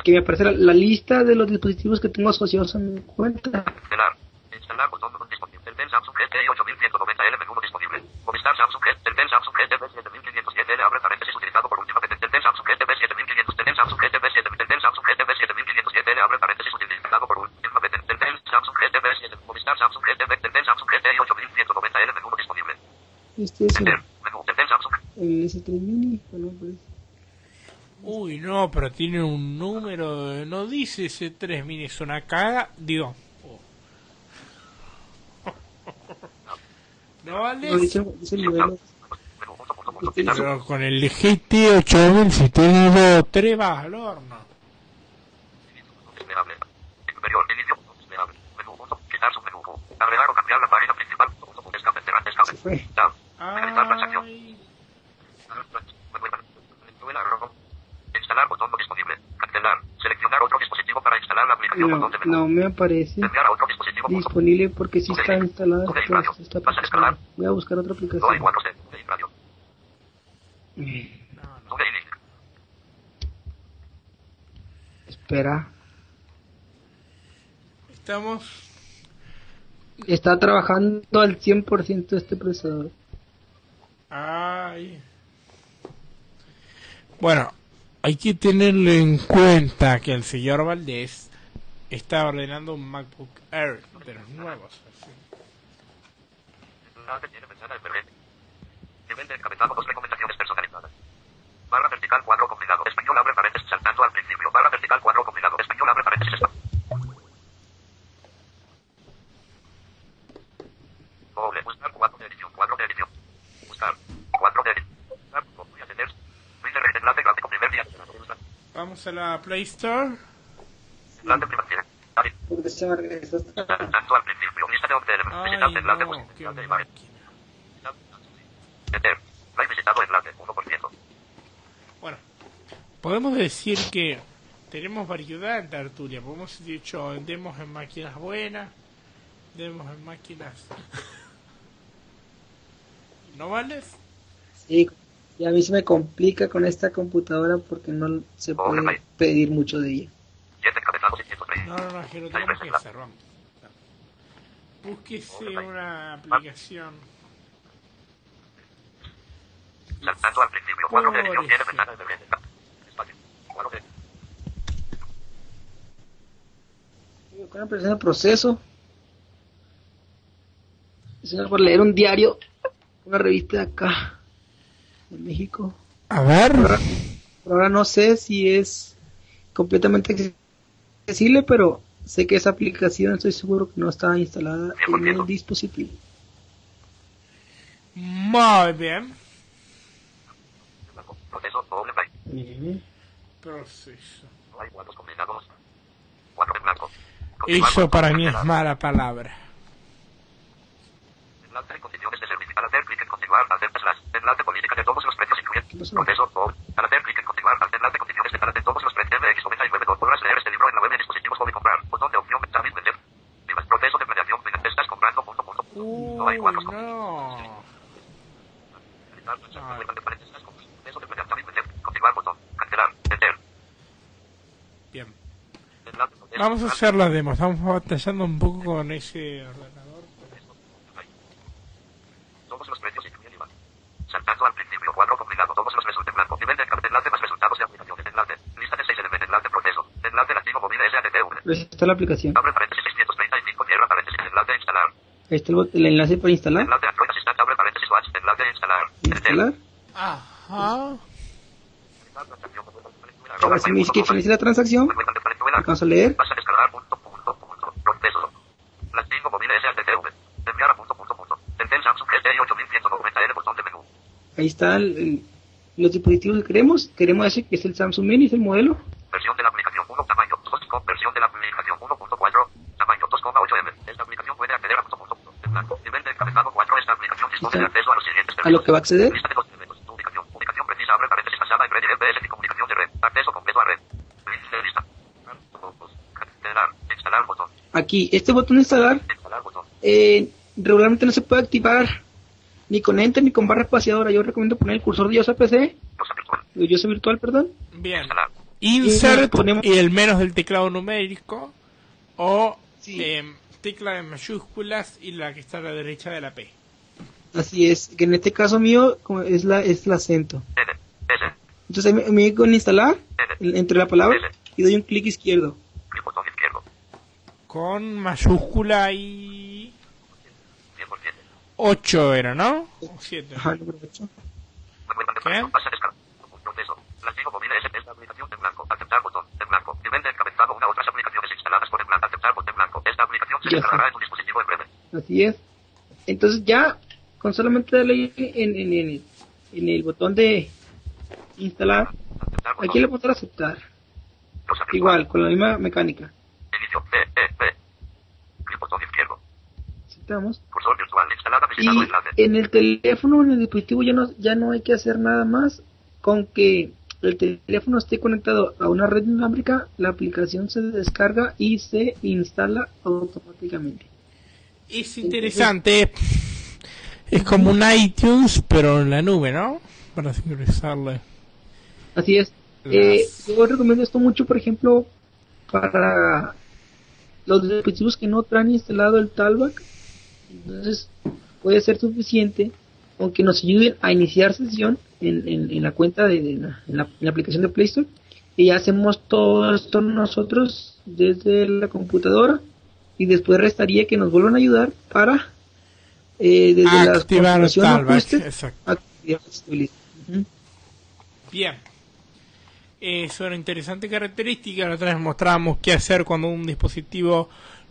que me aparezca la, la lista de los dispositivos que tengo asociados a mi cuenta. Cancelar. Instalar botón no disponible. Teltel Samsung GT 8190L menú no disponible. Movistar Samsung GT. Teltel Samsung GTB 7507L abre paréntesis utilizado por última vez. Teltel Samsung GTB 7500. Teltel Samsung GTB 7000. Teltel Samsung GTB 7507L abre paréntesis utilizado por última vez. Teltel Samsung GTB 7000. Movistar Samsung GTB. Teltel Samsung GT 8190L menú no disponible. Este es el, Enter. Menú. Teltel Samsung. el S3 Mini. pues, Uy, no, pero tiene un número. eh, No dice ese 3 mini, es una caga. Digo. oh. ¿No vale? no, dice, dice el modelo. Pero con el GT 8000, si tengo 3 vas al horno. Desplegable. Superior. Inicio. Desplegable. Menú. Punto. Quitar submenú. Agregar o cambiar la página principal. Punto punto. Escape. Escape. Se fue. Down. Finalizar transacción. Ay, aplicación No, me aparece disponible porque sí está instalada esta, aplicación. Voy a buscar otra aplicación. 4C. Ok, radio. No, no. Ok, link. Espera. Estamos. Está trabajando al 100% este procesador. Ay. Bueno, hay que tenerle en cuenta que el señor Valdés está ordenando un MacBook Air de los nuevos. así. Enlace tiene ventana emergente. Nivel de encabezado, dos recomendaciones personalizadas. Barra vertical, cuadro compilado. Español, abre paréntesis, saltando al principio. Barra vertical, cuadro compilado. Español, abre paréntesis. Doble, buscar cuadro de edición, cuadro de edición. Buscar, cuadro de edición. Buscar, voy a tener. Vamos a la Play Store. Visitado enlace, 1%. Bueno, podemos decir que tenemos variedad en tertulia. Podemos dicho, demos en máquinas buenas, demos en máquinas. ¿No vales? Sí, y a mí se me complica con esta computadora porque no se puede pedir mucho de ella. 7 encabezados, 630. No, no, no, es que lo tenemos que hacer, vamos. Búsquese una aplicación. Saltando al principio. Cuadro de edición tiene ventana de. Espacio. Cuadro de la presión de proceso. Es por leer un diario, una revista de acá, de México. A ver. Por ahora no sé si es completamente accesible, pero sé que esa aplicación estoy seguro que no está instalada en el dispositivo. Muy bien. Proceso doble byte. Proceso. No hay cuadros combinados. Cuadro en blanco. Continuar Eso para mí es mala palabra. Enlace en condiciones de servicio. Al hacer clic en continuar, hacer slash. Enlace política de todos los precios incluyen. ¿Qué pasó? Proceso doble. Al hacer clic en continuar, hacer enlace condiciones de enlace de todos los precios. MX 99. Podrás leer este libro en la web de dispositivos móvil comprar. Botón de opción. David vender. Divas. Proceso de mediación. Estás comprando. Punto, punto, punto. No hay Uy, cuadros no. Proceso de mediación. David vender. Continuar. Botón. Cancelar. Enter. Bien. Enlace. proceso. Vamos a hacer la demo. Estamos batallando un poco con ese ordenador. Todos los precios incluyen IVA. Saltando al principio, cuadro compilado, todos los resultados blanco. Nivel de enlace más resultados de aplicación. Enlace. Lista de 6 elementos. Enlace proceso. Enlace lativo móvil. Pues está la aplicación. Abre paréntesis 635, cierra paréntesis. Enlace instalar. Ahí está el, el enlace para instalar. Enlace Android Assistant, abre paréntesis watch. Enlace instalar. Instalar. Ajá. Ahora si me dice que finalice la transacción, alcanzo a leer. Vas a descargar punto, punto, punto. Proceso. Lativo móvil SADTV. Enviar a punto, punto, punto. Entel Samsung GTI 8190 L botón de menú. Ahí están los dispositivos que queremos. Queremos ese que es el Samsung Mini, es el modelo. Versión de la aplicación 1, tamaño 2, versión de la aplicación 1.4, tamaño 2,8 M. Esta aplicación puede acceder a punto, punto, punto, en blanco. Nivel de encabezado 4, esta aplicación dispone de acceso a los siguientes A lo que va a acceder. Lista de los elementos, tu ubicación, ubicación precisa, abre paréntesis basada en red y y comunicación de red. Acceso completo a red. Lista de lista. Cancelar, instalar botón, Aquí, este botón de instalar instalar botón. eh, regularmente no se puede activar ni con Enter ni con barra espaciadora. Yo recomiendo poner el cursor de IOS PC, Cosa virtual, de IOS virtual, perdón. Bien. Insert ponemos- y el menos del teclado numérico. O Sí. em, tecla de mayúsculas y la que está a la derecha de la P. Así es, que en este caso mío es la es el acento. Entonces me, me voy con instalar entre la palabra y doy un clic izquierdo. Con mayúscula y 100%. 8 era, ¿no? O 7. Ajá, número ocho. Manuel ¿Qué? Valdeparejo, vas a descargar. Proceso. Lativo móvil S, esta aplicación en blanco. Aceptar botón, en blanco. Nivel de encabezado, una otras aplicaciones instaladas por en blanco. Aceptar botón en blanco. Esta aplicación se Ya descargará está. en tu dispositivo en breve. Así es. Entonces ya con solamente darle en, en, en, el, en el botón de instalar, botón. aquí le puedo dar aceptar. Igual, con la misma mecánica. Inicio. B, E, B. Clic botón izquierdo. Aceptamos. Cursor Y en el teléfono, en el dispositivo ya no, ya no hay que hacer nada más con que el teléfono esté conectado a una red inalámbrica, la aplicación se descarga y se instala automáticamente. Es interesante. Es como un iTunes, pero en la nube, ¿no? Para sincronizarle. Así es. Las- Eh, yo recomiendo esto mucho, por ejemplo, para los dispositivos que no traen instalado el Talback. Entonces, puede ser suficiente, aunque nos ayuden a iniciar sesión en, en- en la cuenta de, de la, en la, en la aplicación de Play Store. Y ya hacemos todo esto nosotros desde la computadora. Y después restaría que nos vuelvan a ayudar para eh, desde la Activar configuración Stability. Ujú. Bien. Es una interesante característica. La otra vez mostrábamos qué hacer cuando un dispositivo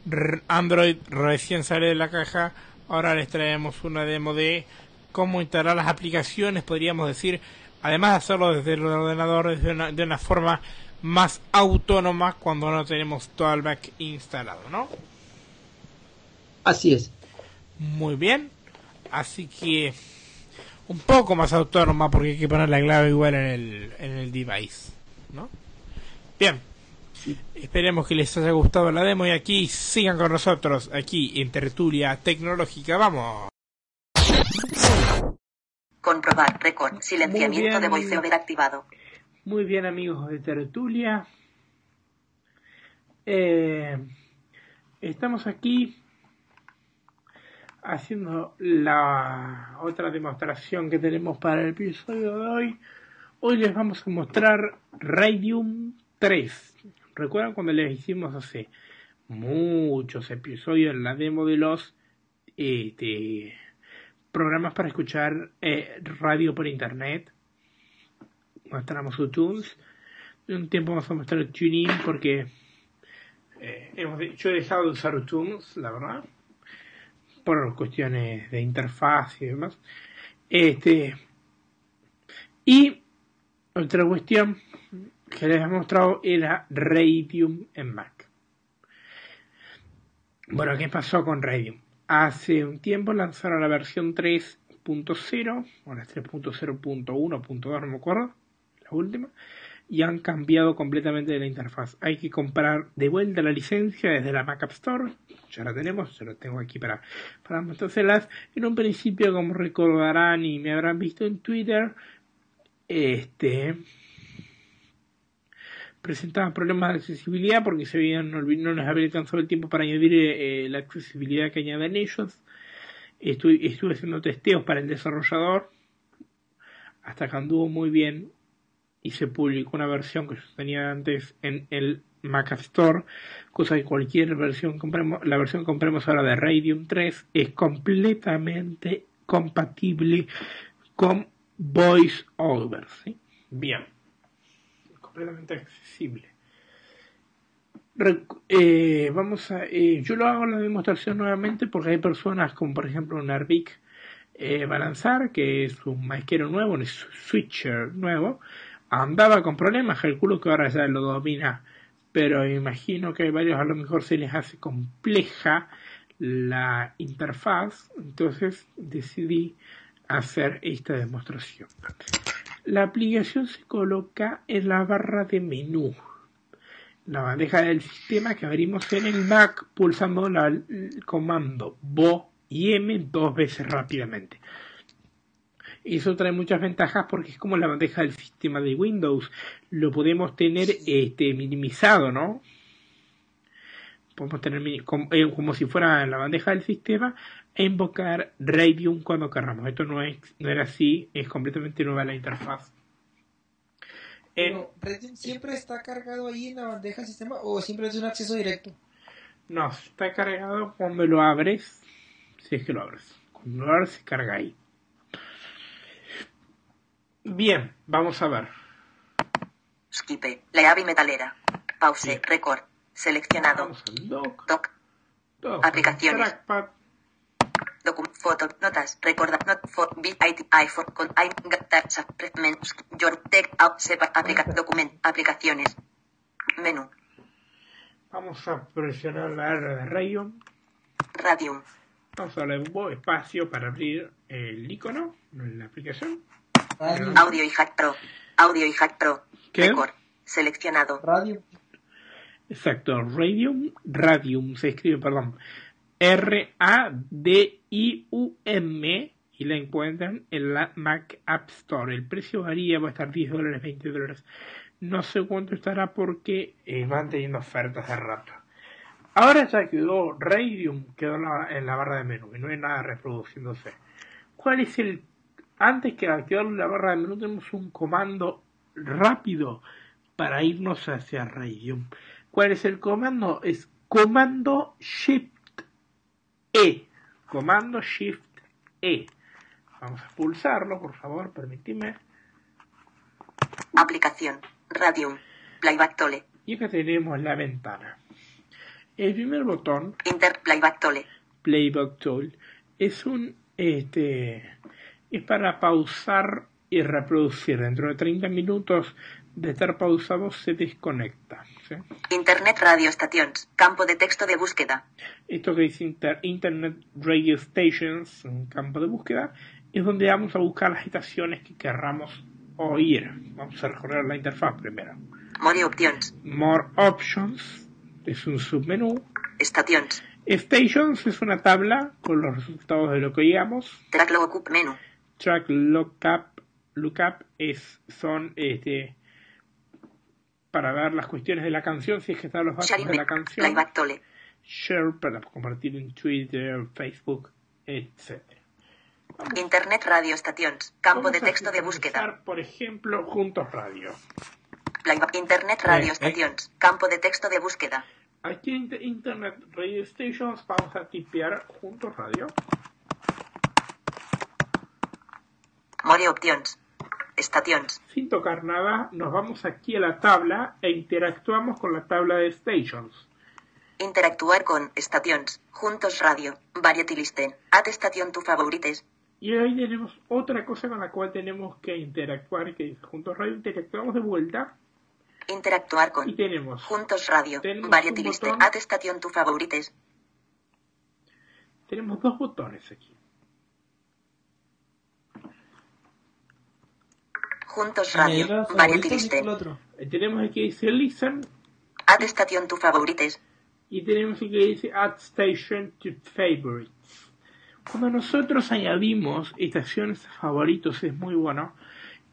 r- Android recién sale de la caja. Ahora les traemos una demo de cómo instalar las aplicaciones, podríamos decir, además de hacerlo desde el ordenador desde una, de una forma más autónoma cuando no tenemos Talback instalado, ¿no? Así es. Muy bien. Así que un poco más autónoma porque hay que poner la clave igual en el, en el device. ¿No? Bien. Esperemos que les haya gustado la demo y aquí sigan con nosotros, aquí en Tertulia Tecnológica. Vamos. Comprobar récord. Silenciamiento bien. de voiceover activado. Muy bien amigos de Tertulia. Eh, estamos aquí haciendo la otra demostración que tenemos para el episodio de hoy. Hoy les vamos a mostrar Radium 3. ¿Recuerdan cuando les hicimos hace muchos episodios la demo de los este, programas para escuchar eh, radio por internet? mostramos iTunes. Un tiempo vamos a mostrar TuneIn porque eh, hemos yo he dejado de usar iTunes, la verdad, por cuestiones de interfaz y demás. Este, y otra cuestión que les he mostrado era Radium en Mac. Bueno, ¿qué pasó con Radium? Hace un tiempo lanzaron la versión 3.0, o la 3.0.1.2, no me acuerdo, la última, y han cambiado completamente la interfaz. Hay que comprar de vuelta la licencia desde la Mac App Store, ya la tenemos, yo la tengo aquí para, para mostrárselas. En un principio, como recordarán y me habrán visto en Twitter, este presentaban problemas de accesibilidad porque se habían no les había alcanzado el tiempo para añadir eh, la accesibilidad que añaden ellos. Estuve, estuve haciendo testeos para el desarrollador hasta que anduvo muy bien y se publicó una versión que yo tenía antes en el Mac App Store, cosa que cualquier versión compremos, la versión que compremos ahora de Radium 3 es completamente compatible con VoiceOver. Bien completamente accesible. Eh, vamos a, eh, yo lo hago la demostración nuevamente porque hay personas como por ejemplo Narvik eh, Balanzar, que es un maesquero nuevo, un switcher nuevo, andaba con problemas, calculo que ahora ya lo domina, pero imagino que a varios a lo mejor se les hace compleja la interfaz, entonces decidí hacer esta demostración. La aplicación se coloca en la barra de menú, la bandeja del sistema que abrimos en el Mac pulsando el comando BO y M dos veces rápidamente. Eso trae muchas ventajas porque es como la bandeja del sistema de Windows. Lo podemos tener este, minimizado, ¿no? Podemos tener eh, como si fuera la bandeja del sistema invocar Radeon cuando querramos. Esto no, es, no era así, es completamente nueva la interfaz. Pero, Radeon siempre está cargado ahí en la bandeja del sistema o siempre es un acceso directo. No, está cargado cuando lo abres. Si es que lo abres. Cuando lo abres se carga ahí. Bien, vamos a ver. Skipe. La ave metalera. Pause. Bien. Record. Seleccionado. Vamos al dock. Doc. dock, Aplicaciones. trackpad. Foto. Notas. Recorda. Not for. Bit. IT. iPhone. Con. I. Touch. Men. Your. Tech. Out. Sepa. Aplica. Document. Aplicaciones. Menú. Vamos a presionar la R de Rayon. Radium. Vamos a darle un buen espacio para abrir el icono en la aplicación. Radion. Audio y Hack Pro. Audio y Hack Pro. ¿Qué? Record. Seleccionado. Radio. Exacto, Radium, Radium se escribe, perdón, R-A-D-I-U-M y la encuentran en la Mac App Store. El precio varía, va a estar 10 dólares, 20 dólares. No sé cuánto estará porque eh, van teniendo ofertas de rato. Ahora ya quedó Radium, quedó en la barra de menú y no hay nada reproduciéndose. ¿Cuál es el... Antes que activar la barra de menú tenemos un comando rápido para irnos hacia Radium. ¿Cuál es el comando? Es comando Shift E. Comando Shift E. Vamos a pulsarlo, por favor, permíteme. Aplicación. Radium. Playback Tole. Y acá tenemos la ventana. El primer botón, Inter Playback Tole. Playback Tool, es un este es para pausar y reproducir. Dentro de 30 minutos de estar pausado se desconecta. ¿Sí? Internet Radio Stations. Campo de texto de búsqueda. Esto que dice Inter- Internet Radio Stations, un campo de búsqueda, es donde vamos a buscar las estaciones que querramos oír. Vamos a recorrer la interfaz primero. More Options. More Options es un submenú. Stations. Stations es una tabla con los resultados de lo que oíamos. Track Lookup Menú. Track Lookup, lookup es, son este, para ver las cuestiones de la canción, si es que están los datos de la canción. Share para compartir en Twitter, Facebook, etc. Internet Radio Stations. Campo Vamos de texto de búsqueda. Por ejemplo, Juntos Radio. Playback Internet Radio Eh, eh. Stations. Campo de texto de búsqueda. Aquí en Inter- Internet Radio Stations vamos a tipear Juntos Radio. More Options. Stations. Sin tocar nada, nos vamos aquí a la tabla e interactuamos con la tabla de Stations. Interactuar con Stations. Juntos Radio. Variety Listen. At Station tu favorites. Y ahí tenemos otra cosa con la cual tenemos que interactuar, que dice Juntos Radio, interactuamos de vuelta Interactuar y con tenemos, Juntos Radio. Tenemos Variety Listen. botón. At Station tu favorites. tenemos dos botones aquí. Juntos Radio. Variety. Eh, Tenemos aquí dice Listen At Station tu favorites. y tenemos aquí dice Add Station to Favorites. Cuando nosotros añadimos estaciones a favoritos es muy bueno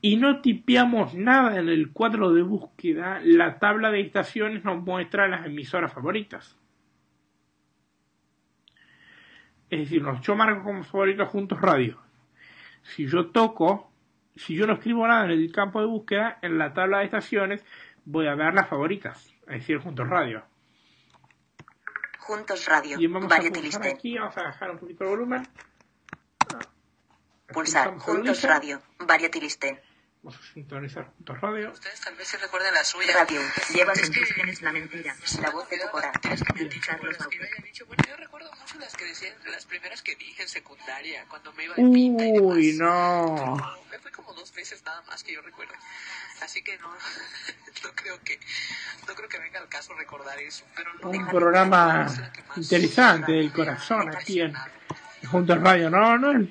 y no tipeamos nada en el cuadro de búsqueda, la tabla de estaciones nos muestra las emisoras favoritas. Es decir, nos- yo marco como favorito Juntos Radio. Si yo toco, si yo no escribo nada en el campo de búsqueda, en la tabla de estaciones voy a ver las favoritas, es decir, Juntos Radio. Juntos Radio. Y vamos a pulsar aquí, vamos a bajar un poquito el volumen. Pulsar. Juntos. Radio. Variety Listen. Sintonizar Juntos Radio. Ustedes tal vez se recuerden la suya. Radio. Lleva Es en que- tus genes la mentira. La voz de tu corazón. Las que me han dicho, Carlos las que me Bauer. hayan dicho. Bueno, yo recuerdo mucho las que decían, las primeras que dije en secundaria, cuando me iba de pinta y demás. Uy, no. Pero me fue como dos veces nada más que yo recuerdo. Así que no, no creo que, no creo que venga al caso recordar eso. Pero no, Un programa interesante del corazón aquí en Juntos Radio. No, no.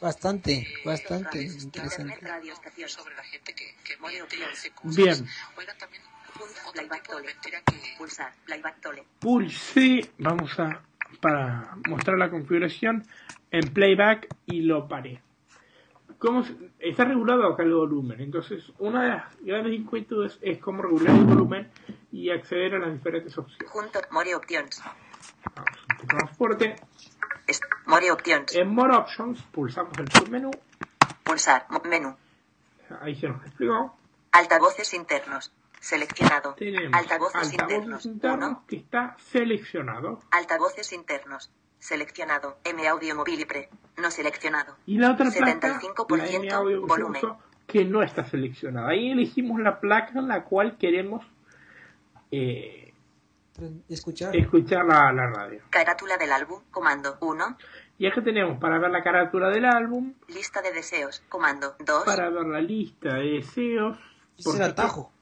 Bastante, bastante Radio. interesante. Internet Radio Estación. sobre la gente que, que bien. dice cosas. Bien. Oigan, también otro Playback tipo de Tole. mentira que... Pulsar. Playback Tole. Pulse, vamos a, para mostrar la configuración en playback y lo paré. ¿Cómo se- está regulado acá el volumen, entonces una de las grandes inquietudes es cómo regular el volumen y acceder a las diferentes opciones. Juntos. More Options. Vamos un poco más fuerte. More Options. En More Options pulsamos el submenú, Pulsar. Menú. ahí se nos desplegó. Altavoces internos. Seleccionado. Tenemos Altavoces internos. altavoces internos Uno. que está seleccionado Altavoces internos. Seleccionado. M Audio Móvil y Pre. No seleccionado. y la otra placa, 75% la M audio volumen. que no está seleccionada. Ahí elegimos la placa en la cual queremos eh, Escuchar. escuchar la, la radio. Carátula del álbum. Comando 1. Y acá tenemos para ver la carátula del álbum, Lista de deseos. Comando 2. para ver la lista de deseos. Ese es el atajo.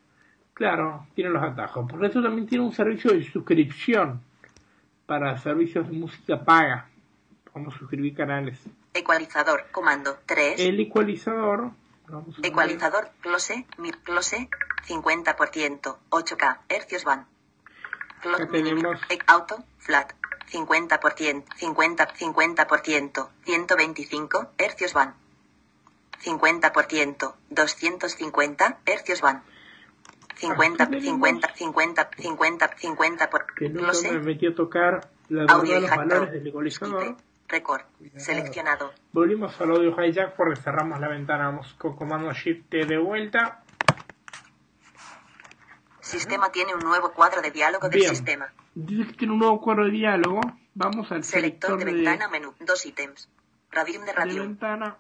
Claro, tiene los atajos. Porque esto también tiene un servicio de suscripción para servicios de música paga. Vamos a suscribir canales. Ecualizador. Comando 3. El ecualizador. Ecualizador, close, mid close, 50%, 8K, hercios van. Clo- Acá tenemos- auto, flat, 50%, 50, 50%, 125, hercios van. 50%, 250, hercios van. 50, Aquí tenemos- 50, 50, 50, 50 por Que close, me metí a tocar la audio los valores del ecualizador. skip, record, seleccionado. Volvimos al audio hijack porque cerramos la ventana. Vamos con comando shift T de vuelta. Sistema tiene un nuevo cuadro de diálogo del Bien. sistema. Dice que tiene un nuevo cuadro de diálogo. Vamos al Selector de de, ventana, menú, dos ítems. Radium de de Radium, ventana.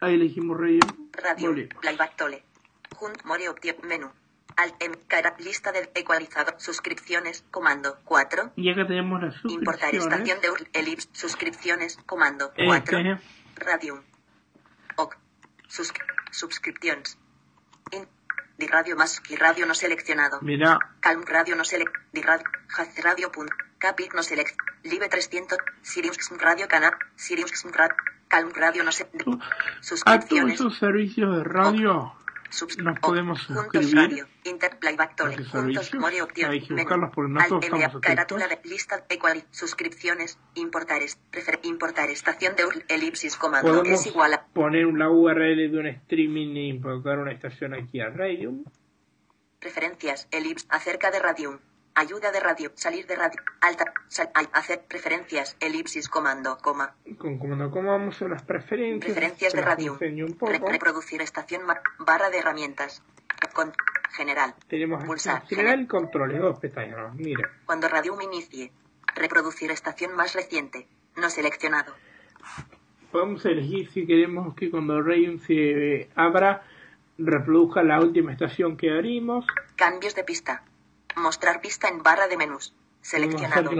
Ahí elegimos Radium. Volvemos. Playback Tole. Junt More menú. Alt M, cara, lista del ecualizador, suscripciones, comando 4. Y acá tenemos las Importar suscripciones. estación de URL, elipse, suscripciones, comando 4. Este, Radium. OK. Suscri subscriptions. In. Di radio más y radio no seleccionado. mira, Calm Radio no select. Di radio. Haz radio. Punt. Capic no select. Live 300. Sirius Radio Canal. Sirius Radio. Calm Radio no select. a todos Suscripciones. esos servicios de radio nos podemos suscribir. Hay que buscarlos porque no Alt todos M, estamos Carátula de lista equal. Suscripciones. Importar. es- importar estación de URL. Elipsis comando. Podemos Es igual a. poner la URL de un streaming e importar una estación aquí a Radium. Preferencias. Elips. Acerca de Radium. Ayuda de radio. Salir de radio. Alta. sal- hacer preferencias. Elipsis comando. Coma. Con comando como vamos a las preferencias. Preferencias de radio. Re- reproducir estación. barra de herramientas. Con. General. Tenemos Pulsar. en general controles, dos pestañas. Mira, Cuando Radium inicie. Reproducir estación más reciente. No seleccionado. podemos elegir si queremos que cuando Radium se abra reproduzca la última estación que abrimos. Cambios de pista. Mostrar pista en barra de menús. Seleccionado.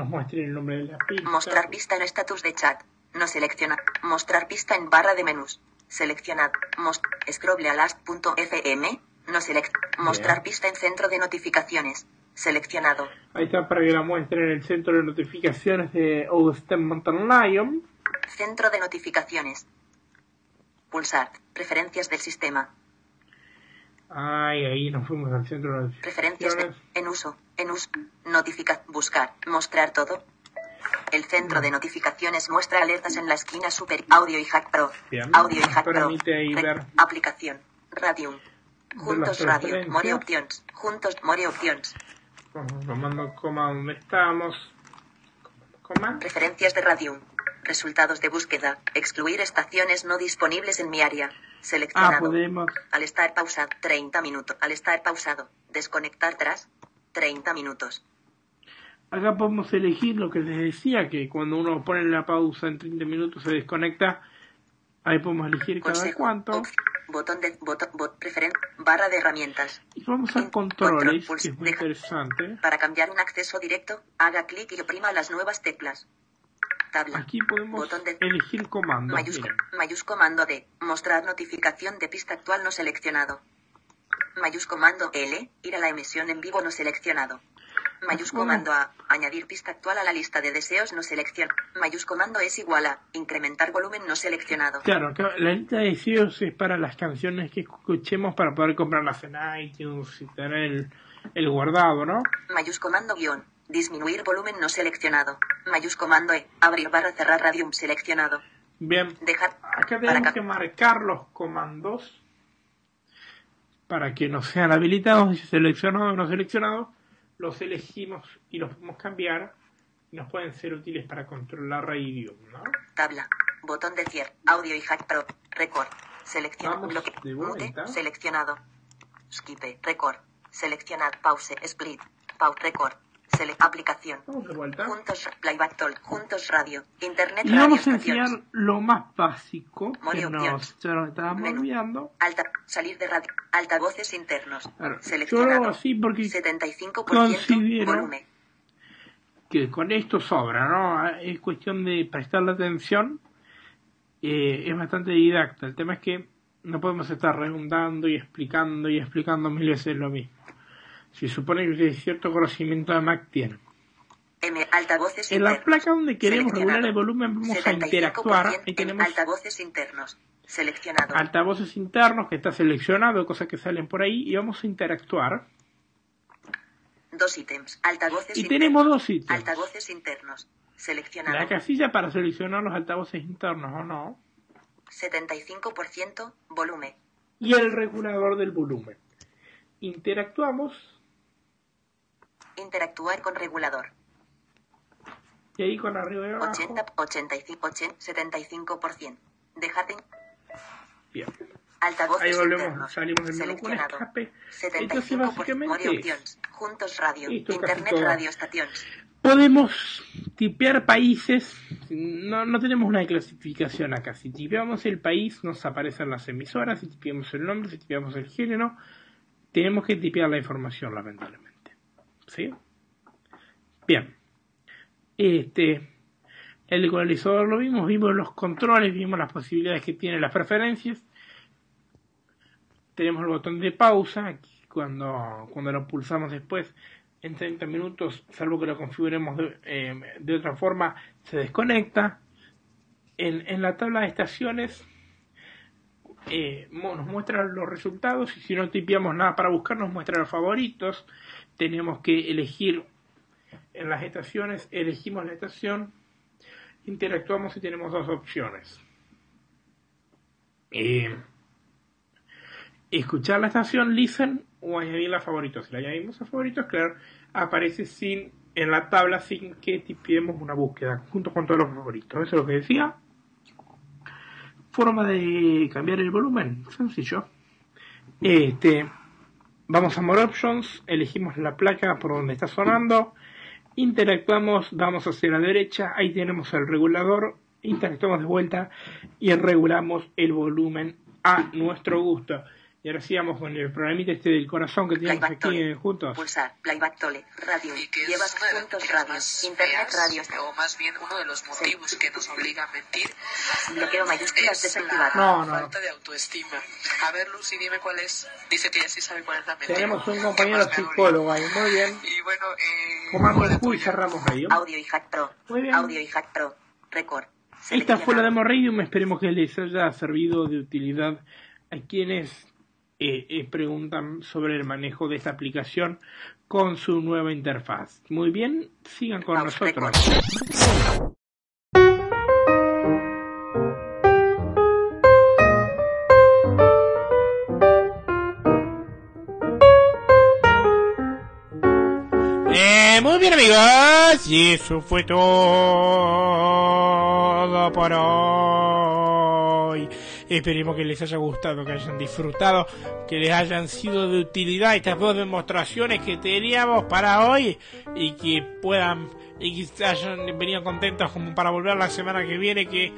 Mostrar pista en estatus de chat. No selecciona. Mostrar pista en barra de menús. Seleccionado. Most scrollelast.fm. No select. Mostrar pista en centro de notificaciones. Seleccionado. Ahí está para que la muestre en el centro de notificaciones de OSTEM Mountain Lion. Centro de notificaciones. Pulsar. Preferencias del sistema. Ay, ahí nos fuimos al centro de Preferencias de, notificaciones. Uso. En uso. Notificar. Buscar. Mostrar todo. El centro de notificaciones muestra alertas en la esquina super. Audio y Hack Pro. Bien. Audio y Hack Pro. Ahí ver. Aplicación. Radium. Juntos Radio. More Options. Juntos More Options. Comando coma donde estamos. Coma. Preferencias de Radium. Resultados de búsqueda. Excluir estaciones no disponibles en mi área. Ah, Seleccionado. podemos. Al estar pausado. 30 minutos. Al estar pausado. Desconectar tras. 30 minutos. Acá podemos elegir lo que les decía, que cuando uno pone la pausa en 30 minutos se desconecta. Ahí podemos elegir cada Consejo. cuánto. Op- Botón de. Botón. Bot, preferen. Barra de herramientas. Y vamos a controles, control, que es muy deja- interesante. Para cambiar un acceso directo, haga clic y oprima las nuevas teclas. Tabla. Aquí podemos Botón de- elegir comandos. Mayúsculo, miren. mayúscomando de mostrar notificación de pista actual no seleccionado. Mayúscomando L, ir a la emisión en vivo no seleccionado. Mayúscomando A, añadir pista actual a la lista de deseos no seleccionado. Mayúscomando es igual a, incrementar volumen no seleccionado. Claro, la lista de deseos es para las canciones que escuchemos para poder comprarlas en iTunes y tener el, el guardado, ¿no? Mayúscomando guion, disminuir volumen no seleccionado. Mayúscomando E, abrir barra cerrar radium seleccionado. Bien, Dejar, acá tenemos que marcar los comandos para que nos sean habilitados, si seleccionado o no seleccionado, los elegimos y los podemos cambiar y nos pueden ser útiles para controlar Radio, ¿no? Tabla. Botón de cierre. Audio y hack pro. Record. Selecciona Vamos bloque. Mute. Seleccionado. Skipe. Record. Seleccionar. Pause. Split. Pause. Record. Sele aplicación. Vamos de vuelta. Juntos. Playback Talk. Juntos radio. Internet Y radio vamos a enseñar lo más básico que Mono nos, ya nos estábamos Menú. olvidando. Alta. Salir de radio. Altavoces internos. Claro, yo lo Seleccionado. hago así porque 75% considero- volumen. que con esto sobra, ¿no? Es cuestión de prestarle atención. Eh, es bastante didacta. El tema es que no podemos estar redundando y explicando y explicando mil veces lo mismo. Se supone que ustedes cierto conocimiento de Mac tienen. M. Altavoces En la placa donde queremos regular el volumen vamos a 75% interactuar. En tenemos altavoces internos. Seleccionado. altavoces internos que está seleccionado, cosas que salen por ahí y vamos a interactuar. Dos ítems. Altavoces Y internos. tenemos dos ítems. Altavoces internos. Seleccionado. La casilla para seleccionar los altavoces internos o no. 75% volumen. Y el regulador del volumen. Interactuamos Interactuar con regulador. y ahí con arriba y abajo. 80, 85, 80, 75%. Dejar de Bien. altavoces Ahí volvemos, internos. salimos del menú con escape. 75% Entonces básicamente. Juntos radio. Esto Internet radio estaciones. Podemos tipear países, no, no tenemos una clasificación acá. Si tipeamos el país, nos aparecen las emisoras. Si tipeamos el nombre, si tipeamos el género, tenemos que tipear la información, lamentablemente. Bien. Este, el ecualizador lo vimos, vimos los controles, vimos las posibilidades que tiene las preferencias. Tenemos el botón de pausa, cuando, cuando lo pulsamos después en 30 minutos, salvo que lo configuremos de, eh, de otra forma, se desconecta. En, en la tabla de estaciones eh, nos muestra los resultados y si no tipiamos nada para buscar nos muestra los favoritos. Tenemos que elegir en las estaciones, elegimos la estación, interactuamos y tenemos dos opciones. Eh, escuchar la estación listen o añadirla a favoritos. Si la añadimos a favoritos, claro, aparece sin en la tabla sin que tipiemos una búsqueda junto con todos los favoritos. Eso es lo que decía. Forma de cambiar el volumen, sencillo. Este, vamos a More Options, elegimos la placa por donde está sonando, interactuamos, vamos hacia la derecha, ahí tenemos el regulador, interactuamos de vuelta y regulamos el volumen a nuestro gusto. Y ahora sí vamos con el programita este del corazón que tenemos Playback aquí tole. juntos. Pulsar. Playback tole. Radio. y que Llevas juntos radio. Internet feas, radio. o más bien uno de los motivos que nos obliga a mentir Bloqueo mayúsculas es desactivado. la No, no. falta de autoestima. A ver, Lucy, dime cuál es. Dice que ya sí sabe cuál es la mentira. Tenemos un ¿Qué compañero psicólogo ahí, muy bien. Y bueno, eh, cerramos radio. Audio y Hack Pro. Muy bien. Audio y Hack Pro. Record. Esta fue la Seleccionado. demo Radium, esperemos que les haya servido de utilidad a quienes eh, eh, preguntan sobre el manejo de esta aplicación con su nueva interfaz. Muy bien, sigan con nosotros. Eh, muy bien amigos, y eso fue todo por hoy. Esperemos que les haya gustado, que hayan disfrutado, que les hayan sido de utilidad estas dos demostraciones que teníamos para hoy y que puedan y que hayan venido contentos como para volver la semana que viene que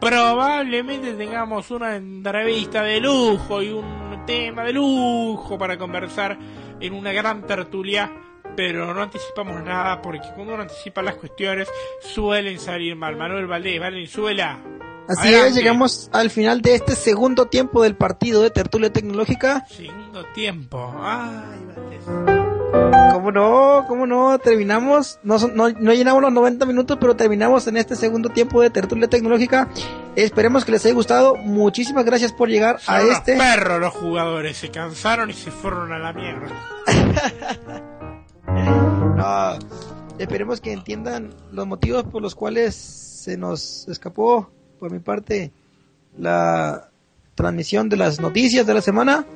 probablemente tengamos una entrevista de lujo y un tema de lujo para conversar en una gran tertulia pero no anticipamos nada porque cuando uno anticipa las cuestiones suelen salir mal. Manuel Valdés, Valenzuela. Así adelante. es, llegamos al final de este segundo tiempo del partido de Tertulia Tecnológica. Segundo tiempo. Ay. ¿Cómo no? ¿Cómo no? Terminamos, no, no, no llenamos los 90 minutos, pero terminamos en este segundo tiempo de Tertulia Tecnológica. Esperemos que les haya gustado. Muchísimas gracias por llegar Son a unos este. perros los jugadores, se cansaron y se fueron a la mierda. No, esperemos que entiendan los motivos por los cuales se nos escapó, por mi parte, la transmisión de las noticias de la semana.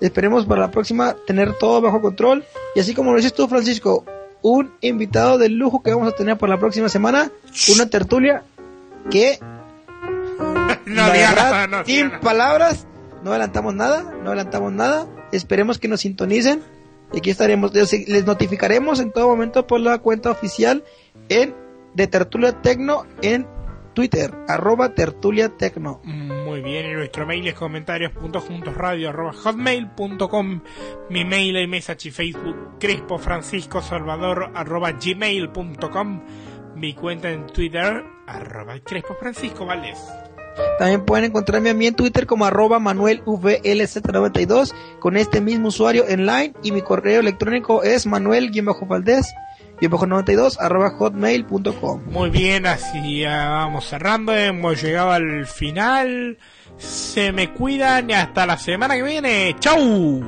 Esperemos para la próxima tener todo bajo control. Y así como lo dices tú, Francisco, un invitado de lujo que vamos a tener para la próxima semana, una tertulia que, No la verdad, no sin palabras, no adelantamos nada, no adelantamos nada. Esperemos que nos sintonicen. Y aquí estaremos, les les notificaremos en todo momento por la cuenta oficial en de Tertulia Tecno en Twitter, arroba Tertulia Tecno. Muy bien, y nuestro mail es comentarios.juntosradio.hotmail.com Mi mail y message y Facebook Crespo Francisco Salvador arroba gmail.com Mi cuenta en Twitter arroba Crespo Francisco Valdés También pueden encontrarme a mí en Twitter como arroba manuelvlz92. Con este mismo usuario en line y mi correo electrónico es manuel-valdés 92 arroba hotmail.com. Muy bien, así vamos cerrando. Hemos llegado al final. Se me cuidan y hasta la semana que viene. ¡Chau!